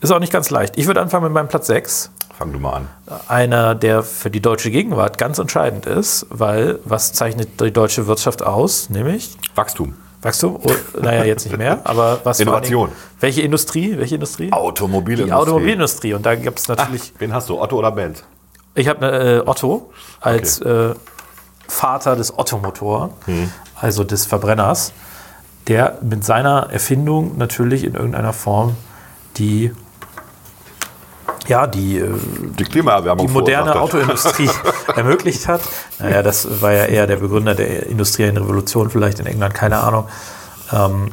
Speaker 2: Ist auch nicht ganz leicht. Ich würde anfangen mit meinem Platz 6.
Speaker 1: Fang du mal an.
Speaker 2: einer, der für die deutsche Gegenwart ganz entscheidend ist, weil was zeichnet die deutsche Wirtschaft aus? Nämlich
Speaker 1: Wachstum.
Speaker 2: Wachstum? Oh, naja, jetzt nicht mehr, aber was
Speaker 1: Innovation.
Speaker 2: Dingen- Welche Industrie? Welche Industrie?
Speaker 1: Automobilindustrie.
Speaker 2: Die Automobilindustrie. Und da gibt es natürlich,
Speaker 1: Wen hast du? Otto oder Benz?
Speaker 2: ich habe äh, Otto als äh, Vater des Ottomotor, also des Verbrenners, der mit seiner Erfindung natürlich in irgendeiner Form die ja, die äh,
Speaker 1: Die Klimaerwärmung
Speaker 2: die moderne. Autoindustrie (laughs) ermöglicht hat. Naja, das war ja eher der Begründer der industriellen Revolution, vielleicht in England, keine Ahnung. Ähm,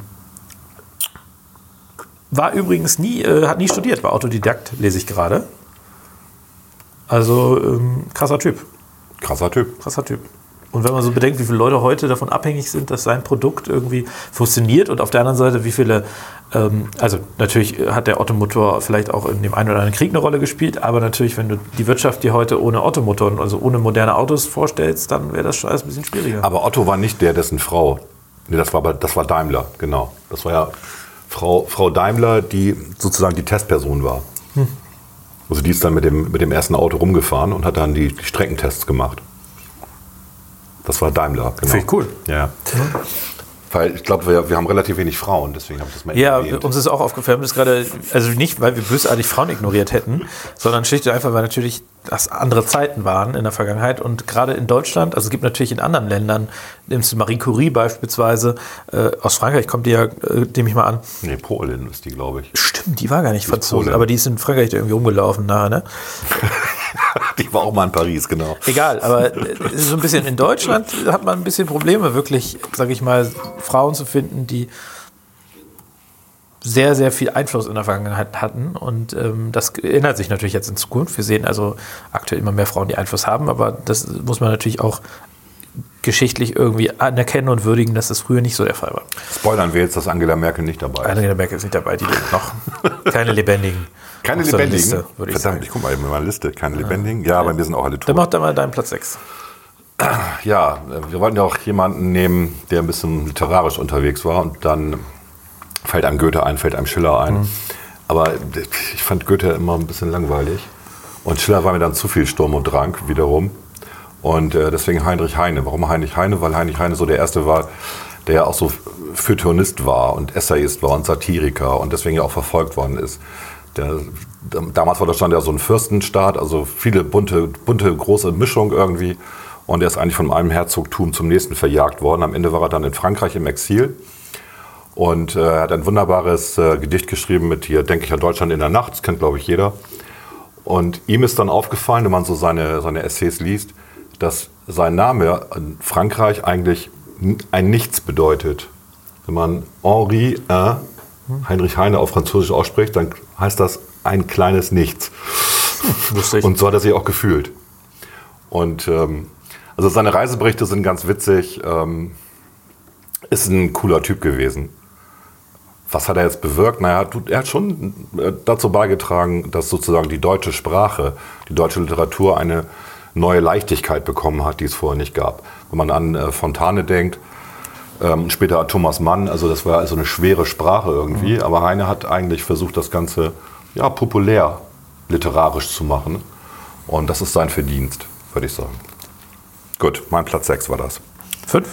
Speaker 2: war übrigens nie, äh, hat nie studiert, war Autodidakt, lese ich gerade. Also ähm, krasser Typ,
Speaker 1: Krasser Typ.
Speaker 2: krasser Typ. Und wenn man so bedenkt, wie viele Leute heute davon abhängig sind, dass sein Produkt irgendwie funktioniert und auf der anderen Seite, wie viele, ähm, also natürlich hat der Ottomotor vielleicht auch in dem einen oder anderen Krieg eine Rolle gespielt, aber natürlich, wenn du die Wirtschaft dir heute ohne Ottomotoren, also ohne moderne Autos vorstellst, dann wäre das schon alles ein bisschen schwieriger.
Speaker 1: Aber Otto war nicht der, dessen Frau. Nee, das war, das war Daimler, genau. Das war ja Frau, Frau Daimler, die sozusagen die Testperson war. Also die ist dann mit dem, mit dem ersten Auto rumgefahren und hat dann die, die Streckentests gemacht. Das war Daimler, genau.
Speaker 2: Finde ich cool.
Speaker 1: Ja. Weil ich glaube, wir, wir haben relativ wenig Frauen, deswegen habe ich das mal
Speaker 2: Ja,
Speaker 1: erwähnt.
Speaker 2: uns ist auch aufgefallen, dass gerade, also nicht, weil wir bösartig Frauen ignoriert hätten, sondern schlicht und einfach, weil natürlich das andere Zeiten waren in der Vergangenheit und gerade in Deutschland, also es gibt natürlich in anderen Ländern, nimmst du Marie Curie beispielsweise, äh, aus Frankreich kommt die ja, äh, nehme ich mal an,
Speaker 1: Nee, Polin ist die, glaube ich.
Speaker 2: stimmt, die war gar nicht Franzose, aber die ist in Frankreich irgendwie rumgelaufen nachher, ne? (laughs)
Speaker 1: Die war auch mal in Paris, genau.
Speaker 2: Egal, aber äh, so ein bisschen in Deutschland hat man ein bisschen Probleme, wirklich, sage ich mal, Frauen zu finden, die sehr, sehr viel Einfluss in der Vergangenheit hatten. Und ähm, das ändert sich natürlich jetzt in Zukunft. Wir sehen also aktuell immer mehr Frauen, die Einfluss haben, aber das muss man natürlich auch geschichtlich irgendwie anerkennen und würdigen, dass das früher nicht so der Fall war.
Speaker 1: Spoilern wir jetzt, dass Angela Merkel nicht dabei ist.
Speaker 2: Angela Merkel ist nicht dabei, die lebt noch. (laughs) Keine lebendigen.
Speaker 1: Keine
Speaker 2: auf
Speaker 1: lebendigen.
Speaker 2: Liste, würde ich
Speaker 1: Verdammt,
Speaker 2: sagen.
Speaker 1: ich gucke mal in meine Liste. Keine lebendigen. Ja, bei mir sind auch alle
Speaker 2: Dann
Speaker 1: tot.
Speaker 2: mach da mal deinen Platz 6. (clears throat)
Speaker 1: Ja, äh, wir wollten ja auch jemanden nehmen, der ein bisschen literarisch unterwegs war und dann fällt einem Goethe ein, fällt einem Schiller ein.
Speaker 2: Mhm.
Speaker 1: Aber ich fand Goethe immer ein bisschen langweilig und Schiller war mir dann zu viel Sturm und Drang wiederum. Und äh, deswegen Heinrich Heine. Warum Heinrich Heine? Weil Heinrich Heine so der Erste war, der ja auch so Feuilletonist war und Essayist war und Satiriker und deswegen ja auch verfolgt worden ist. Der, damals war Deutschland ja so ein Fürstenstaat, also viele bunte, bunte, große Mischung irgendwie. Und er ist eigentlich von einem Herzogtum zum nächsten verjagt worden. Am Ende war er dann in Frankreich im Exil. Und äh, er hat ein wunderbares äh, Gedicht geschrieben mit hier, denke ich an Deutschland in der Nacht, das kennt glaube ich jeder. Und ihm ist dann aufgefallen, wenn man so seine, seine Essays liest, dass sein Name in Frankreich eigentlich ein Nichts bedeutet. Wenn man Henri Heinrich Heine auf Französisch ausspricht, dann heißt das ein kleines Nichts. (laughs)
Speaker 2: Ich.
Speaker 1: Und so hat er sich auch gefühlt. Und ähm, also seine Reiseberichte sind ganz witzig. Ähm, ist ein cooler Typ gewesen. Was hat er jetzt bewirkt? Naja, er hat schon äh, dazu beigetragen, dass sozusagen die deutsche Sprache, die deutsche Literatur eine neue Leichtigkeit bekommen hat, die es vorher nicht gab. Wenn man an äh, Fontane denkt, ähm, später an Thomas Mann, also das war also eine schwere Sprache irgendwie, aber Heine hat eigentlich versucht, das Ganze ja, populär literarisch zu machen. Und das ist sein Verdienst, würde ich sagen. Gut, mein Platz 6 war das.
Speaker 2: Fünf?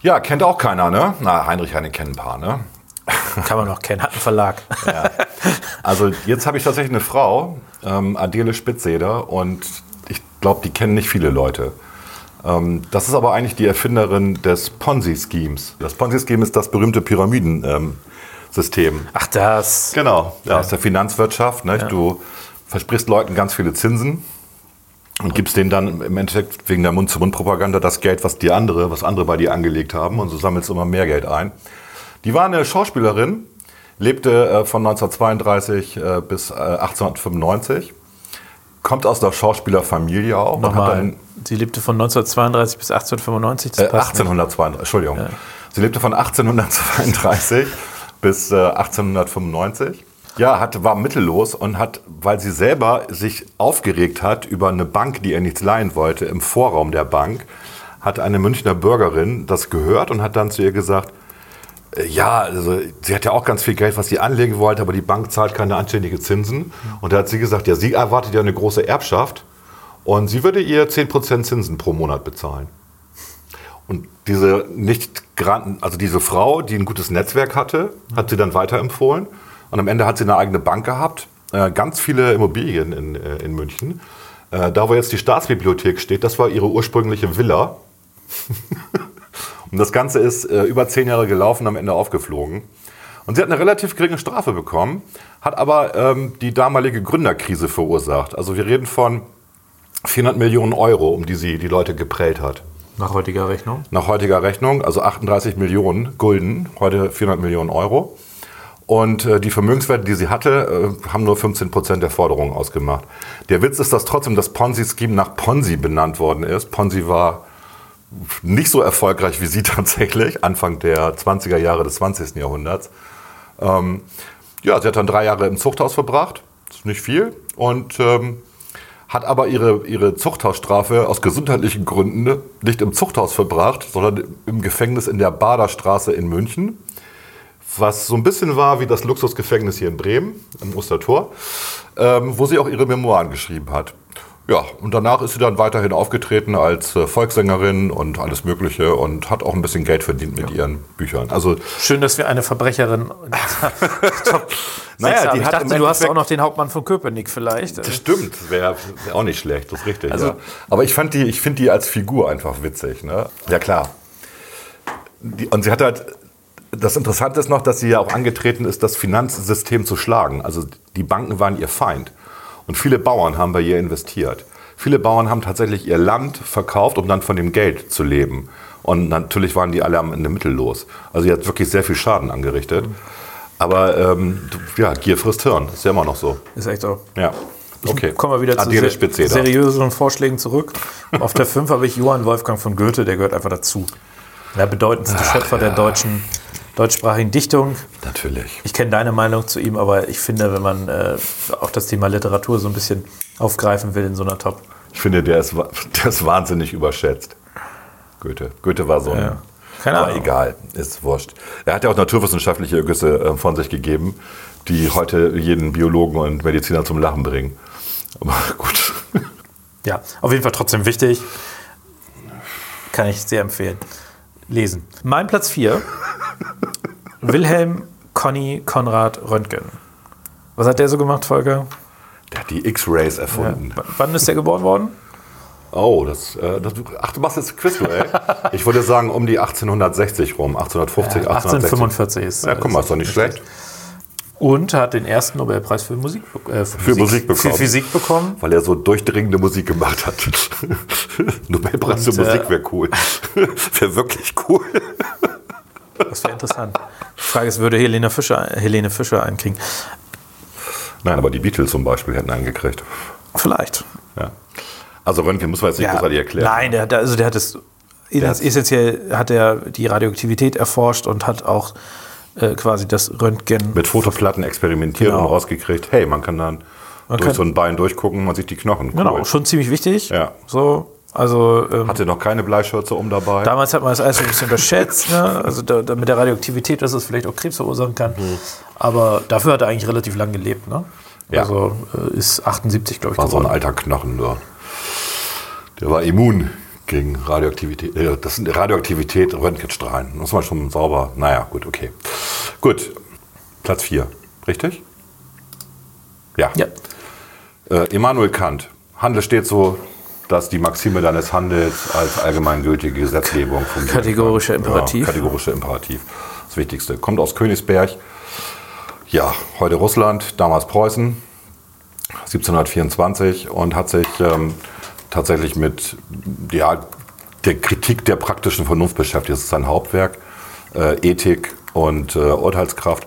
Speaker 1: Ja, kennt auch keiner, ne? Na, Heinrich Heine kennen ein paar, ne? (laughs)
Speaker 2: Kann man noch kennen, hat einen Verlag.
Speaker 1: Also jetzt habe ich tatsächlich eine Frau, ähm, Adele Spitzeder, und ich glaube, die kennen nicht viele Leute. Ähm, das ist aber eigentlich die Erfinderin des Ponzi-Schemes. Das Ponzi-Scheme ist das berühmte Pyramidensystem.
Speaker 2: Ach, das.
Speaker 1: Genau, ja, aus der Finanzwirtschaft. Ne? Du versprichst Leuten ganz viele Zinsen und gibst denen dann im Endeffekt wegen der Mund-zu-Mund-Propaganda das Geld, was die andere, was andere bei dir angelegt haben und so sammelst du immer mehr Geld ein. Die war eine Schauspielerin, lebte äh, von 1932 äh, bis äh, 1895, kommt aus der Schauspielerfamilie auch.
Speaker 2: Nochmal. Sie lebte von 1932 bis 1895. Das
Speaker 1: äh,
Speaker 2: passt nicht.
Speaker 1: 1832, Entschuldigung. Sie lebte von 1832 (laughs) bis äh, 1895. Ja, hat, war mittellos und hat, weil sie selber sich aufgeregt hat über eine Bank, die er nichts leihen wollte, im Vorraum der Bank, hat eine Münchner Bürgerin das gehört und hat dann zu ihr gesagt, ja, also sie hat ja auch ganz viel Geld, was sie anlegen wollte, aber die Bank zahlt keine anständige Zinsen. Und da hat sie gesagt, ja, sie erwartet ja eine große Erbschaft und sie würde ihr 10% Zinsen pro Monat bezahlen. Und diese nicht also diese Frau, die ein gutes Netzwerk hatte, hat sie dann weiterempfohlen. Und am Ende hat sie eine eigene Bank gehabt, äh, ganz viele Immobilien in, äh, in München. Äh, da, wo jetzt die Staatsbibliothek steht, das war ihre ursprüngliche Villa. (laughs) Und das Ganze ist äh, über zehn Jahre gelaufen, am Ende aufgeflogen. Und sie hat eine relativ geringe Strafe bekommen, hat aber ähm, die damalige Gründerkrise verursacht. Also wir reden von 400 Millionen Euro, um die sie die Leute geprellt hat.
Speaker 2: Nach heutiger Rechnung.
Speaker 1: Nach heutiger Rechnung, also 38 Millionen Gulden, heute 400 Millionen Euro. Und äh, die Vermögenswerte, die sie hatte, äh, haben nur 15 Prozent der Forderungen ausgemacht. Der Witz ist, dass trotzdem das Ponzi-Scheme nach Ponzi benannt worden ist. Ponzi war nicht so erfolgreich wie sie (laughs) tatsächlich, Anfang der 20er Jahre des 20. Jahrhunderts. Ähm, ja, sie hat dann drei Jahre im Zuchthaus verbracht, das ist nicht viel, und ähm, hat aber ihre, ihre Zuchthausstrafe aus gesundheitlichen Gründen nicht im Zuchthaus verbracht, sondern im Gefängnis in der Baderstraße in München, was so ein bisschen war wie das Luxusgefängnis hier in Bremen, am Ostertor, ähm, wo sie auch ihre Memoiren geschrieben hat. Ja, und danach ist sie dann weiterhin aufgetreten als äh, Volkssängerin und alles Mögliche und hat auch ein bisschen Geld verdient mit ihren Büchern. Also
Speaker 2: Schön, dass wir eine Verbrecherin. (laughs)
Speaker 1: Naja, die
Speaker 2: ich dachte, du hast auch noch den Hauptmann von Köpenick vielleicht.
Speaker 1: Das stimmt, wäre wär auch nicht schlecht, das ist richtig.
Speaker 2: Also-
Speaker 1: ja. Aber ich fand die, ich finde die als Figur einfach witzig. Ne? Ja klar. Die, und sie hat halt, das Interessante ist noch, dass sie ja auch angetreten ist, das Finanzsystem zu schlagen. Also die Banken waren ihr Feind. Und viele Bauern haben bei ihr investiert. Viele Bauern haben tatsächlich ihr Land verkauft, um dann von dem Geld zu leben. Und natürlich waren die alle am Ende mittellos. Also sie hat wirklich sehr viel Schaden angerichtet. Aber ähm, ja, Gier frisst Hirn. Ist ja immer noch so.
Speaker 2: Ist echt so.
Speaker 1: Ja. Okay.
Speaker 2: Kommen wir wieder zu
Speaker 1: Adele
Speaker 2: ser
Speaker 1: Spitzeder.
Speaker 2: seriöseren Vorschlägen zurück. Auf der 5 habe ich Johann Wolfgang von Goethe, der gehört einfach dazu. Der bedeutendste Schöpfer der deutschen, deutschsprachigen Dichtung.
Speaker 1: Natürlich.
Speaker 2: Ich kenne deine Meinung zu ihm, aber ich finde, wenn man äh, auch das Thema Literatur so ein bisschen aufgreifen will in so einer Top.
Speaker 1: Ich finde, der ist, (laughs) der ist wahnsinnig überschätzt. Goethe. Goethe war so ein.
Speaker 2: Ja. Keine
Speaker 1: aber
Speaker 2: Ahnung.
Speaker 1: egal, ist wurscht. Er hat ja auch naturwissenschaftliche Ergüsse äh, von sich gegeben, die heute jeden Biologen und Mediziner zum Lachen bringen. Aber (laughs) gut.
Speaker 2: Ja, auf jeden Fall trotzdem wichtig. Kann ich sehr empfehlen. Lesen. Mein Platz 4. Wilhelm Conny Konrad Röntgen. Was hat der so gemacht, Volker?
Speaker 1: Der hat die X-Rays
Speaker 2: Ja.
Speaker 1: erfunden.
Speaker 2: W- Wann ist der geboren worden?
Speaker 1: Oh, das, äh, das. Ach, du machst jetzt Quiz, ey. Ich würde sagen, um die 1860 rum. 1850, 1860.
Speaker 2: 1845 ist.
Speaker 1: Ja, guck mal, ist doch nicht schlecht.
Speaker 2: Und hat den ersten Nobelpreis für Musik, äh, für
Speaker 1: Musik bekommen.
Speaker 2: Für Physik bekommen.
Speaker 1: Weil er so durchdringende Musik gemacht hat. (laughs) Nobelpreis für
Speaker 2: Und, äh,
Speaker 1: Musik wäre cool. (laughs) wäre wirklich cool.
Speaker 2: Das wäre interessant. Die Frage ist, würde Helene Fischer, Helene Fischer einkriegen?
Speaker 1: Nein, aber die Beatles zum Beispiel hätten einen gekriegt.
Speaker 2: Vielleicht.
Speaker 1: Ja. Also Röntgen muss man jetzt nicht großartig erklären.
Speaker 2: Nein, der, hat- also der hat es essentiell hat er die Radioaktivität erforscht und hat auch äh, quasi das Röntgen
Speaker 1: Mit Fotoplatten experimentiert
Speaker 2: Genau.
Speaker 1: und rausgekriegt, hey, man kann dann durch
Speaker 2: kann-
Speaker 1: so ein Bein durchgucken, man sieht die Knochen. Cool.
Speaker 2: genau schon ziemlich wichtig.
Speaker 1: Ja.
Speaker 2: So, also ähm,
Speaker 1: Hatte noch keine Bleischürze um dabei.
Speaker 2: damals hat man das alles so ein bisschen unterschätzt, ne? also da, da mit der Radioaktivität, dass es vielleicht auch Krebs verursachen kann. Aber dafür hat er eigentlich relativ lang gelebt. Ne?
Speaker 1: Mhm. Ja.
Speaker 2: Also äh, ist 78, glaube ich,
Speaker 1: war so ein alter Knochen. Ja. Der war immun gegen Radioaktivität. Äh, das sind Radioaktivität, Röntgenstrahlen. Muss man schon sauber. Naja, gut, okay. Gut. Platz 4. Richtig? Ja.
Speaker 2: Ja.
Speaker 1: Äh, Immanuel Kant. Handel steht so, dass die Maxime deines Handels als allgemeingültige Gesetzgebung fungiert.
Speaker 2: Kategorischer Imperativ.
Speaker 1: Ja, kategorischer Imperativ. Das Wichtigste. Kommt aus Königsberg. Ja, heute Russland, damals Preußen. 1724 und hat sich ähm, tatsächlich mit ja, der Kritik der praktischen Vernunft beschäftigt. Das ist sein Hauptwerk, äh, Ethik und äh, Urteilskraft.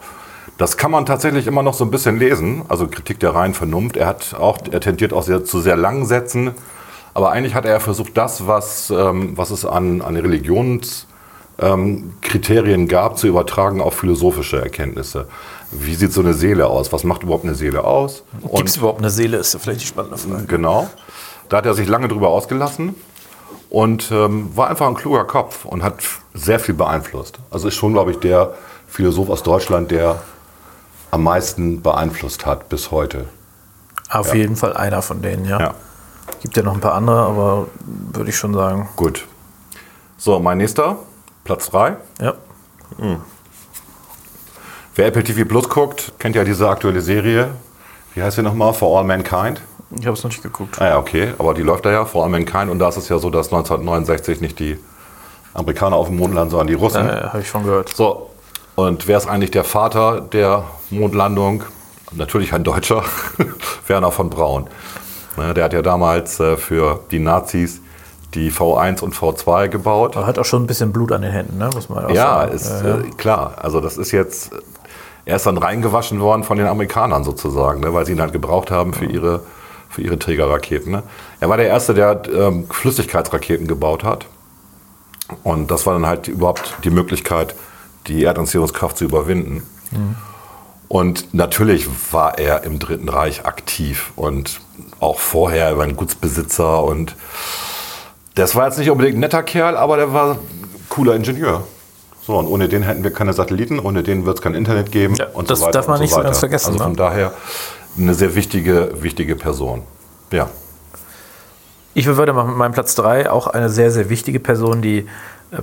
Speaker 1: Das kann man tatsächlich immer noch so ein bisschen lesen, also Kritik der reinen Vernunft. Er hat auch, er tendiert auch sehr, zu sehr langen Sätzen, aber eigentlich hat er versucht, das, was, ähm, was es an, an Religions ähm, gab, zu übertragen auf philosophische Erkenntnisse. Wie sieht so eine Seele aus? Was macht überhaupt eine Seele aus?
Speaker 2: Gibt es überhaupt eine Seele, ist ja vielleicht die spannende Frage.
Speaker 1: Genau. Da hat er sich lange drüber ausgelassen und ähm, war einfach ein kluger Kopf und hat sehr viel beeinflusst. Also ist schon, glaube ich, der Philosoph aus Deutschland, der am meisten beeinflusst hat bis heute.
Speaker 2: Auf jeden Fall einer von denen, ja.
Speaker 1: Ja,
Speaker 2: Gibt ja noch ein paar andere, aber würde ich schon sagen,
Speaker 1: gut. So, mein nächster, Platz 3.
Speaker 2: ja.
Speaker 1: Wer Apple TV Plus guckt, kennt ja diese aktuelle Serie. Wie heißt sie nochmal? For All Mankind.
Speaker 2: Ich habe es noch nicht geguckt.
Speaker 1: Ah ja, okay, aber die läuft da ja, For All Mankind. Und da ist es ja so, dass 1969 nicht die Amerikaner auf dem Mond landen, sondern die Russen.
Speaker 2: Äh, habe ich schon gehört.
Speaker 1: So, und wer ist eigentlich der Vater der Mondlandung? Natürlich ein Deutscher, (laughs) Werner von Braun. Ne, der hat ja damals äh, für die Nazis die V1 und V2 gebaut.
Speaker 2: Aber hat auch schon ein bisschen Blut an den Händen, ne? muss man auch
Speaker 1: Ja,
Speaker 2: sagen.
Speaker 1: ist
Speaker 2: Ja.
Speaker 1: Äh, klar. Also das ist jetzt, er ist dann reingewaschen worden von den Amerikanern sozusagen, ne, weil sie ihn halt gebraucht haben für ihre, für ihre Trägerraketen. Ne. Er war der Erste, der ähm, Flüssigkeitsraketen gebaut hat. Und das war dann halt überhaupt die Möglichkeit, die Erdanziehungskraft zu überwinden. Und natürlich war er im Dritten Reich aktiv und auch vorher, er war ein Gutsbesitzer und das war jetzt nicht unbedingt ein netter Kerl, aber der war ein cooler Ingenieur. So, und ohne den hätten wir keine Satelliten, ohne den wird es kein Internet geben
Speaker 2: Ja,
Speaker 1: und
Speaker 2: das
Speaker 1: so weiter.
Speaker 2: darf man
Speaker 1: und
Speaker 2: nicht so ganz vergessen,
Speaker 1: Also
Speaker 2: ne?
Speaker 1: von daher eine sehr wichtige, wichtige Person. Ja.
Speaker 2: Ich will weitermachen mit meinem Platz 3. Auch eine sehr, sehr wichtige Person, die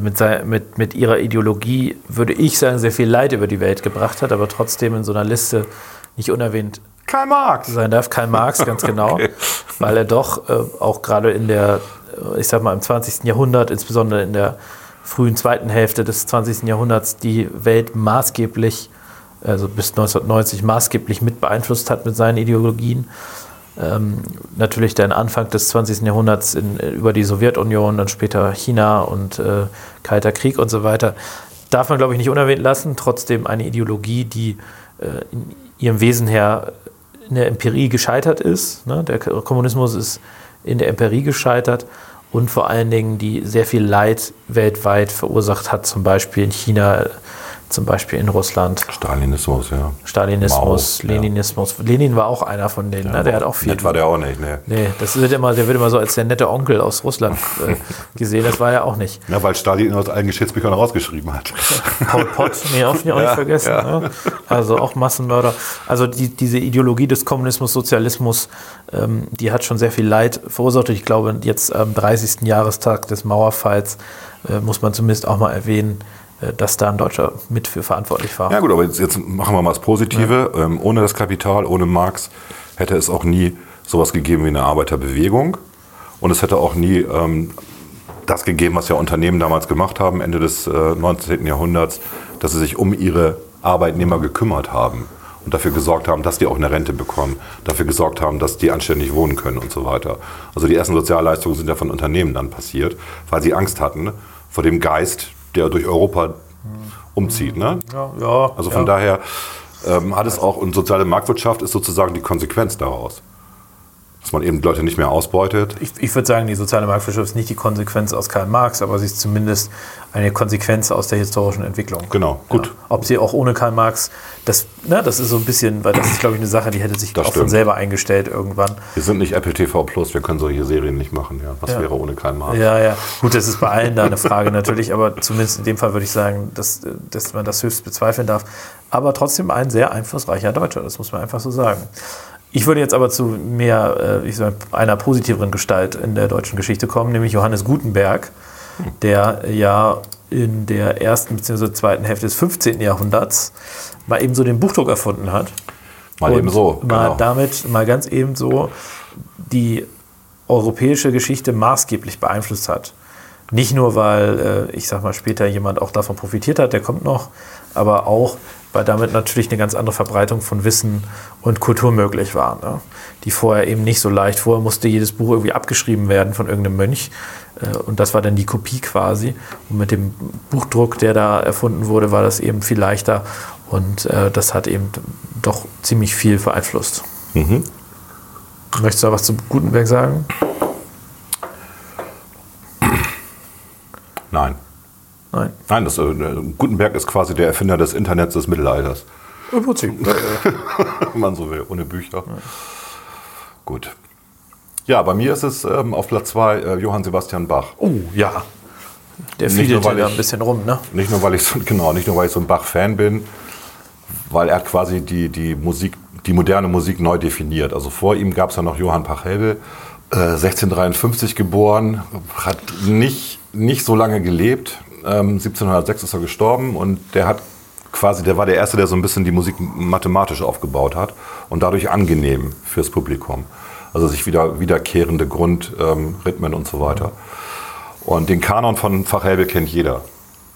Speaker 2: mit, sei- mit, mit ihrer Ideologie, würde ich sagen, sehr viel Leid über die Welt gebracht hat, aber trotzdem in so einer Liste nicht unerwähnt
Speaker 1: Karl Marx.
Speaker 2: sein darf. Karl Marx, ganz genau.
Speaker 1: Okay.
Speaker 2: Weil er doch äh, auch gerade in der, äh, ich sag mal, im 20. Jahrhundert, insbesondere in der frühen zweiten Hälfte des 20. Jahrhunderts, die Welt maßgeblich, also bis 1990 maßgeblich mit beeinflusst hat mit seinen Ideologien. Ähm, natürlich den Anfang des 20. Jahrhunderts in, über die Sowjetunion, dann später China und äh, Kalter Krieg und so weiter. Darf man, glaube ich, nicht unerwähnt lassen. Trotzdem eine Ideologie, die äh, in ihrem Wesen her in der Empirie gescheitert ist. Ne? Der Kommunismus ist in der Empirie gescheitert und vor allen Dingen, die sehr viel Leid weltweit verursacht hat, zum Beispiel in China, zum Beispiel in Russland.
Speaker 1: Stalinismus, ja.
Speaker 2: Stalinismus,
Speaker 1: Mao, ja.
Speaker 2: Leninismus. Lenin war auch einer von denen, ne? der hat auch viel.
Speaker 1: Nett war der auch nicht, ne?
Speaker 2: Nee, das wird immer, der wird immer so als der nette Onkel aus Russland (laughs) äh, gesehen. Das war er auch nicht.
Speaker 1: Ja, weil Stalin aus allen Geschichtsbüchern rausgeschrieben hat. (laughs)
Speaker 2: Paul Pott, nee, auch auch nicht vergessen. Ne? Also auch Massenmörder. Also die, diese Ideologie des Kommunismus, Sozialismus, ähm, die hat schon sehr viel Leid verursacht. Ich glaube, jetzt am 30. Jahrestag des Mauerfalls äh, muss man zumindest auch mal erwähnen, äh, dass da ein Deutscher mit für verantwortlich war.
Speaker 1: Ja gut, aber jetzt, jetzt machen wir mal das Positive. Ähm, ohne das Kapital, ohne Marx hätte es auch nie sowas gegeben wie eine Arbeiterbewegung. Und es hätte auch nie ähm, das gegeben, was ja Unternehmen damals gemacht haben, Ende des äh, 19. Jahrhunderts, dass sie sich um ihre Arbeitnehmer gekümmert haben und dafür gesorgt haben, dass die auch eine Rente bekommen, dafür gesorgt haben, dass die anständig wohnen können und so weiter. Also die ersten Sozialleistungen sind ja von Unternehmen dann passiert, weil sie Angst hatten vor dem Geist, der durch Europa umzieht. Ne?
Speaker 2: Ja, ja,
Speaker 1: Also von
Speaker 2: ja.
Speaker 1: daher ähm, hat es auch, und soziale Marktwirtschaft ist sozusagen die Konsequenz daraus. Dass man eben Leute nicht mehr ausbeutet.
Speaker 2: Ich, ich würde sagen, die soziale Marktwirtschaft ist nicht die Konsequenz aus Karl Marx, aber sie ist zumindest eine Konsequenz aus der historischen Entwicklung.
Speaker 1: Genau, gut.
Speaker 2: Ja. Ob sie auch ohne Karl Marx, das, ne, das ist so ein bisschen, weil das ist, glaube ich, eine Sache, die hätte sich
Speaker 1: Das
Speaker 2: auch von
Speaker 1: stimmt.
Speaker 2: selber eingestellt irgendwann.
Speaker 1: Wir sind nicht Apple TV Plus, wir können solche Serien nicht machen. Ja. Was
Speaker 2: Ja.
Speaker 1: wäre ohne Karl Marx?
Speaker 2: Ja, ja. Gut, das ist bei allen da eine Frage (laughs) natürlich, aber zumindest in dem Fall würde ich sagen, dass, dass man das höchst bezweifeln darf. Aber trotzdem ein sehr einflussreicher Deutscher, das muss man einfach so sagen. Ich würde jetzt aber zu mehr, äh, ich sag, einer positiveren Gestalt in der deutschen Geschichte kommen, nämlich Johannes Gutenberg, der ja in der ersten bzw. zweiten Hälfte des 15. Jahrhunderts mal eben so den Buchdruck erfunden hat.
Speaker 1: Mal eben so.
Speaker 2: Mal
Speaker 1: genau.
Speaker 2: damit, mal ganz eben so die europäische Geschichte maßgeblich beeinflusst hat. Nicht nur, weil, äh, ich sag mal, später jemand auch davon profitiert hat, der kommt noch, aber auch, weil damit natürlich eine ganz andere Verbreitung von Wissen und Kultur möglich war. Ne? Die vorher eben nicht so leicht. Vorher musste jedes Buch irgendwie abgeschrieben werden von irgendeinem Mönch. Äh, und das war dann die Kopie quasi. Und mit dem Buchdruck, der da erfunden wurde, war das eben viel leichter. Und äh, das hat eben doch ziemlich viel beeinflusst.
Speaker 1: Mhm.
Speaker 2: Möchtest du da was zu Gutenberg sagen?
Speaker 1: Nein.
Speaker 2: Nein.
Speaker 1: Nein, das, äh, Gutenberg ist quasi der Erfinder des Internets des Mittelalters.
Speaker 2: Im Prinzip. (laughs)
Speaker 1: wenn man so will, ohne Bücher. Gut. Ja, bei mir ist es ähm, auf Platz zwei äh, Johann Sebastian Bach.
Speaker 2: Oh, ja. Der fiedelt ja ein bisschen rum, ne?
Speaker 1: Nicht nur, weil ich so, (laughs) genau, nicht nur, weil ich so ein Bach-Fan bin, weil er hat quasi die, die Musik, die moderne Musik neu definiert. Also vor ihm gab es ja noch Johann Pachelbel, äh, 1653 geboren, hat nicht, nicht so lange gelebt. Ähm, 1706 ist er gestorben und der hat quasi, der war der Erste, der so ein bisschen die Musik mathematisch aufgebaut hat und dadurch angenehm fürs Publikum. Also sich wieder wiederkehrende Grundrhythmen ähm, und so weiter. Und den Kanon von Pachelbel kennt jeder.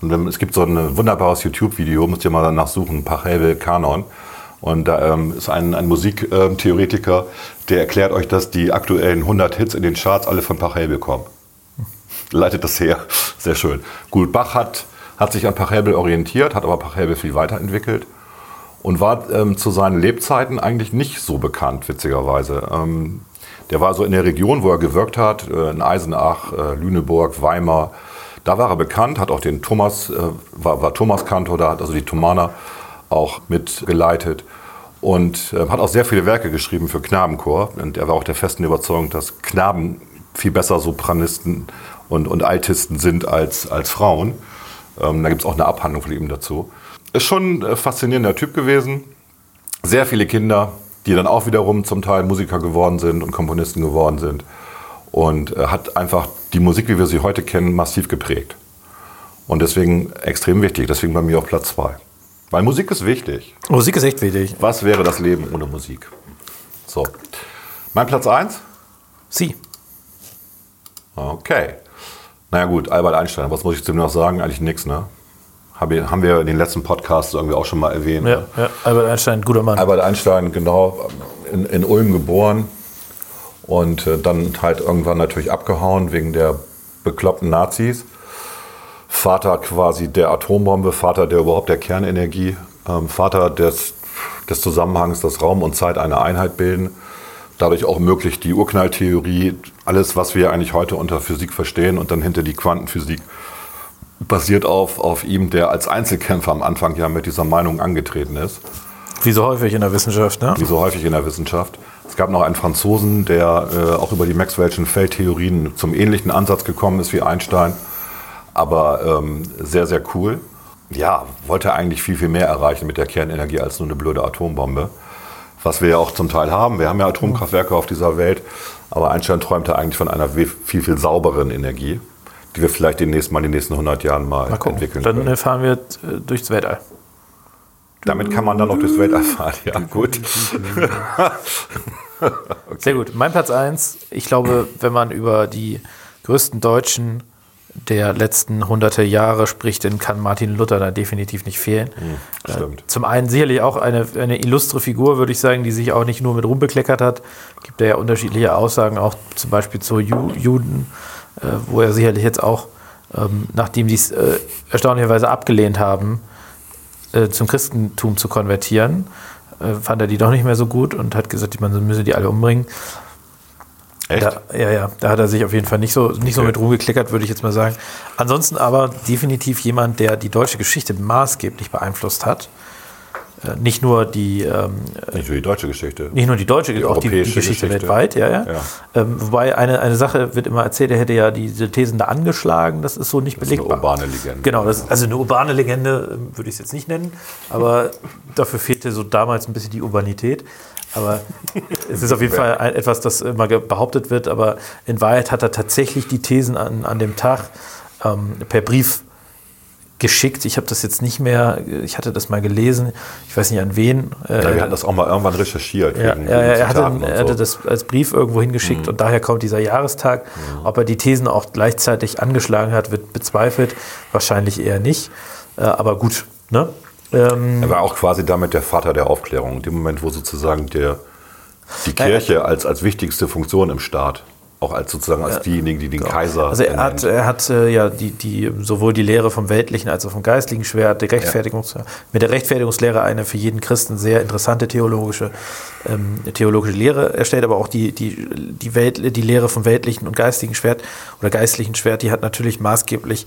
Speaker 1: Und es gibt so ein wunderbares YouTube-Video, müsst ihr mal danach suchen, Pachelbel Kanon. Und da ähm, ist ein, ein Musiktheoretiker, der erklärt euch, dass die aktuellen 100 Hits in den Charts alle von Pachelbel kommen. Leitet das her. Sehr schön. Gut, Bach hat, hat sich an Pachelbel orientiert, hat aber Pachelbel viel weiterentwickelt und war ähm, zu seinen Lebzeiten eigentlich nicht so bekannt, witzigerweise. Ähm, der war so in der Region, wo er gewirkt hat, äh, in Eisenach, äh, Lüneburg, Weimar, Da war er bekannt, hat auch den Thomas, äh, war, war Thomas Kantor, da hat also die Thomaner auch mitgeleitet und äh, hat auch sehr viele Werke geschrieben für Knabenchor. Und er war auch der festen Überzeugung, dass Knaben viel besser Sopranisten und, und Altisten sind als, als Frauen. Ähm, da gibt es auch eine Abhandlung von ihm dazu. Ist schon ein äh, faszinierender Typ gewesen. Sehr viele Kinder, die dann auch wiederum zum Teil Musiker geworden sind und Komponisten geworden sind. Und äh, hat einfach die Musik, wie wir sie heute kennen, massiv geprägt. Und deswegen extrem wichtig. Deswegen bei mir auf Platz zwei. Weil Musik ist wichtig.
Speaker 2: Musik ist echt wichtig.
Speaker 1: Was wäre das Leben ohne Musik? So. Mein Platz eins.
Speaker 2: Sie.
Speaker 1: Okay. Naja gut, Albert Einstein, was muss ich zu ihm noch sagen? Eigentlich nichts, ne? Haben wir in den letzten Podcasts irgendwie auch schon mal erwähnt.
Speaker 2: Ja, ja. Albert Einstein, guter Mann.
Speaker 1: Albert Einstein, genau, in, in Ulm geboren und äh, dann halt irgendwann natürlich abgehauen wegen der bekloppten Nazis. Vater quasi der Atombombe, Vater der überhaupt der Kernenergie, ähm, Vater des, des Zusammenhangs, dass Raum und Zeit eine Einheit bilden. Dadurch auch möglich die Urknalltheorie, alles, was wir eigentlich heute unter Physik verstehen und dann hinter die Quantenphysik basiert auf, auf ihm, der als Einzelkämpfer am Anfang ja mit dieser Meinung angetreten ist
Speaker 2: Wie so häufig in der Wissenschaft, ne?
Speaker 1: wie so häufig in der Wissenschaft. Es gab noch einen Franzosen, der äh, auch über die Maxwell'schen Feldtheorien zum ähnlichen Ansatz gekommen ist wie Einstein, aber ähm, sehr, sehr cool. Ja, wollte eigentlich viel, viel mehr erreichen mit der Kernenergie als nur eine blöde Atombombe. Was wir ja auch zum Teil haben. Wir haben ja Atomkraftwerke auf dieser Welt, aber Einstein träumte eigentlich von einer viel, viel sauberen Energie, die wir vielleicht demnächst mal in den nächsten 100 Jahren mal,
Speaker 2: Mal gucken.
Speaker 1: entwickeln
Speaker 2: Dann
Speaker 1: können.
Speaker 2: äh, fahren wir äh, durchs Weltall.
Speaker 1: Damit kann man dann noch durchs Weltall fahren. Ja, gut. (laughs)
Speaker 2: Sehr gut. Mein Platz 1. Ich glaube, wenn man über die größten Deutschen der letzten hunderte Jahre spricht, dann kann Martin Luther da definitiv nicht fehlen. Äh,
Speaker 1: Stimmt.
Speaker 2: Zum einen sicherlich auch eine, eine illustre Figur, würde ich sagen, die sich auch nicht nur mit Ruhm bekleckert hat. Gibt ja unterschiedliche Aussagen, auch zum Beispiel zu Ju Juden, äh, wo er sicherlich jetzt auch, ähm, nachdem die es äh, erstaunlicherweise abgelehnt haben, äh, zum Christentum zu konvertieren, äh, fand er die doch nicht mehr so gut und hat gesagt, man müsse die alle umbringen.
Speaker 1: Echt?
Speaker 2: Da, ja, ja, da hat er sich auf jeden Fall nicht so, nicht so
Speaker 1: Okay.
Speaker 2: mit rumgekleckert, würde ich jetzt mal sagen. Ansonsten aber definitiv jemand, der die deutsche Geschichte maßgeblich beeinflusst hat. Äh, Nicht nur die, ähm,
Speaker 1: Nicht nur die deutsche Geschichte.
Speaker 2: nicht nur die deutsche, auch die, die Geschichte,
Speaker 1: Geschichte.
Speaker 2: weltweit, ja, ja.
Speaker 1: Ja.
Speaker 2: Ähm, wobei eine, eine Sache wird immer erzählt, er hätte ja diese Thesen da angeschlagen, das ist so nicht
Speaker 1: Das ist eine urbane Legende.
Speaker 2: Genau, das also eine urbane Legende, ähm, würde ich es jetzt nicht nennen, aber dafür fehlte so damals ein bisschen die Urbanität. Aber es ist auf jeden Fall etwas, das immer behauptet wird, aber in Wahrheit hat er tatsächlich die Thesen an, an dem Tag ähm, per Brief geschickt. Ich habe das jetzt nicht mehr, ich hatte das mal gelesen, ich weiß nicht an wen. Äh,
Speaker 1: Ja, wir hatten das auch mal irgendwann recherchiert.
Speaker 2: ja,
Speaker 1: wegen-
Speaker 2: ja,
Speaker 1: wegen
Speaker 2: er, hatte,
Speaker 1: und
Speaker 2: er hatte
Speaker 1: so.
Speaker 2: das als Brief irgendwo hingeschickt und daher kommt dieser Jahrestag. Ob er die Thesen auch gleichzeitig angeschlagen hat, wird bezweifelt. Wahrscheinlich eher nicht. Äh, aber gut, ne? Ähm,
Speaker 1: Er war auch quasi damit der Vater der Aufklärung. In dem Moment, wo sozusagen der, die Kirche als, als wichtigste Funktion im Staat, auch als sozusagen als diejenigen, die den Kaiser.
Speaker 2: also er hat, er hat äh, ja die, die, sowohl die Lehre vom weltlichen als auch vom geistlichen Schwert, die Rechtfertigungs mit der Rechtfertigungslehre eine für jeden Christen sehr interessante theologische, ähm, theologische Lehre erstellt, aber auch die, die, die, Welt, die Lehre vom weltlichen und geistigen Schwert oder geistlichen Schwert, die hat natürlich maßgeblich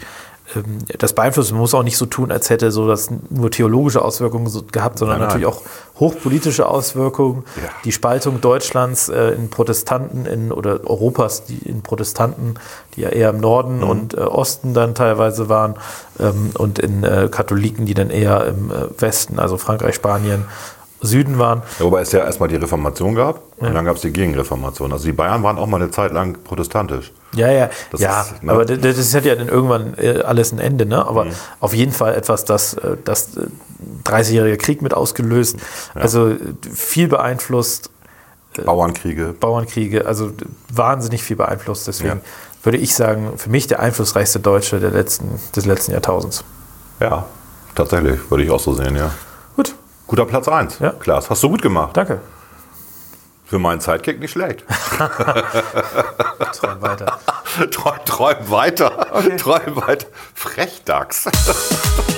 Speaker 2: das beeinflusst. Man muss auch nicht so tun, als hätte so das nur theologische Auswirkungen so gehabt, sondern
Speaker 1: Nein, nein.
Speaker 2: natürlich auch hochpolitische Auswirkungen.
Speaker 1: Ja.
Speaker 2: Die Spaltung Deutschlands äh, in Protestanten in, oder Europas die in Protestanten, die ja eher im Norden
Speaker 1: Mhm.
Speaker 2: und äh, Osten dann teilweise waren, ähm, und in äh, Katholiken, die dann eher im äh, Westen, also Frankreich, Spanien, Süden waren.
Speaker 1: Ja, wobei es ja erstmal die Reformation gab und dann gab es die Gegenreformation. Also die Bayern waren auch mal eine Zeit lang protestantisch.
Speaker 2: Ja, ja,
Speaker 1: Das
Speaker 2: ja,
Speaker 1: ist, ne?
Speaker 2: aber das, das hat ja dann irgendwann äh, alles ein Ende, ne? Aber auf jeden Fall etwas, das äh, das äh, 30-jährige Krieg mit ausgelöst, also äh, viel beeinflusst,
Speaker 1: Bauernkriege.
Speaker 2: Bauernkriege, also wahnsinnig viel beeinflusst. Deswegen
Speaker 1: Ja.
Speaker 2: würde ich sagen, für mich der einflussreichste Deutsche der letzten, des letzten Jahrtausends.
Speaker 1: Ja, tatsächlich, würde ich auch so sehen, ja.
Speaker 2: Gut,
Speaker 1: Guter Platz 1.
Speaker 2: Ja.
Speaker 1: Klaas, hast du gut gemacht.
Speaker 2: danke.
Speaker 1: Für meinen Sidekick nicht schlecht. (laughs)
Speaker 2: Träum weiter. (laughs)
Speaker 1: träum, träum weiter.
Speaker 2: Okay.
Speaker 1: Träum weiter. Frechdachs. (laughs)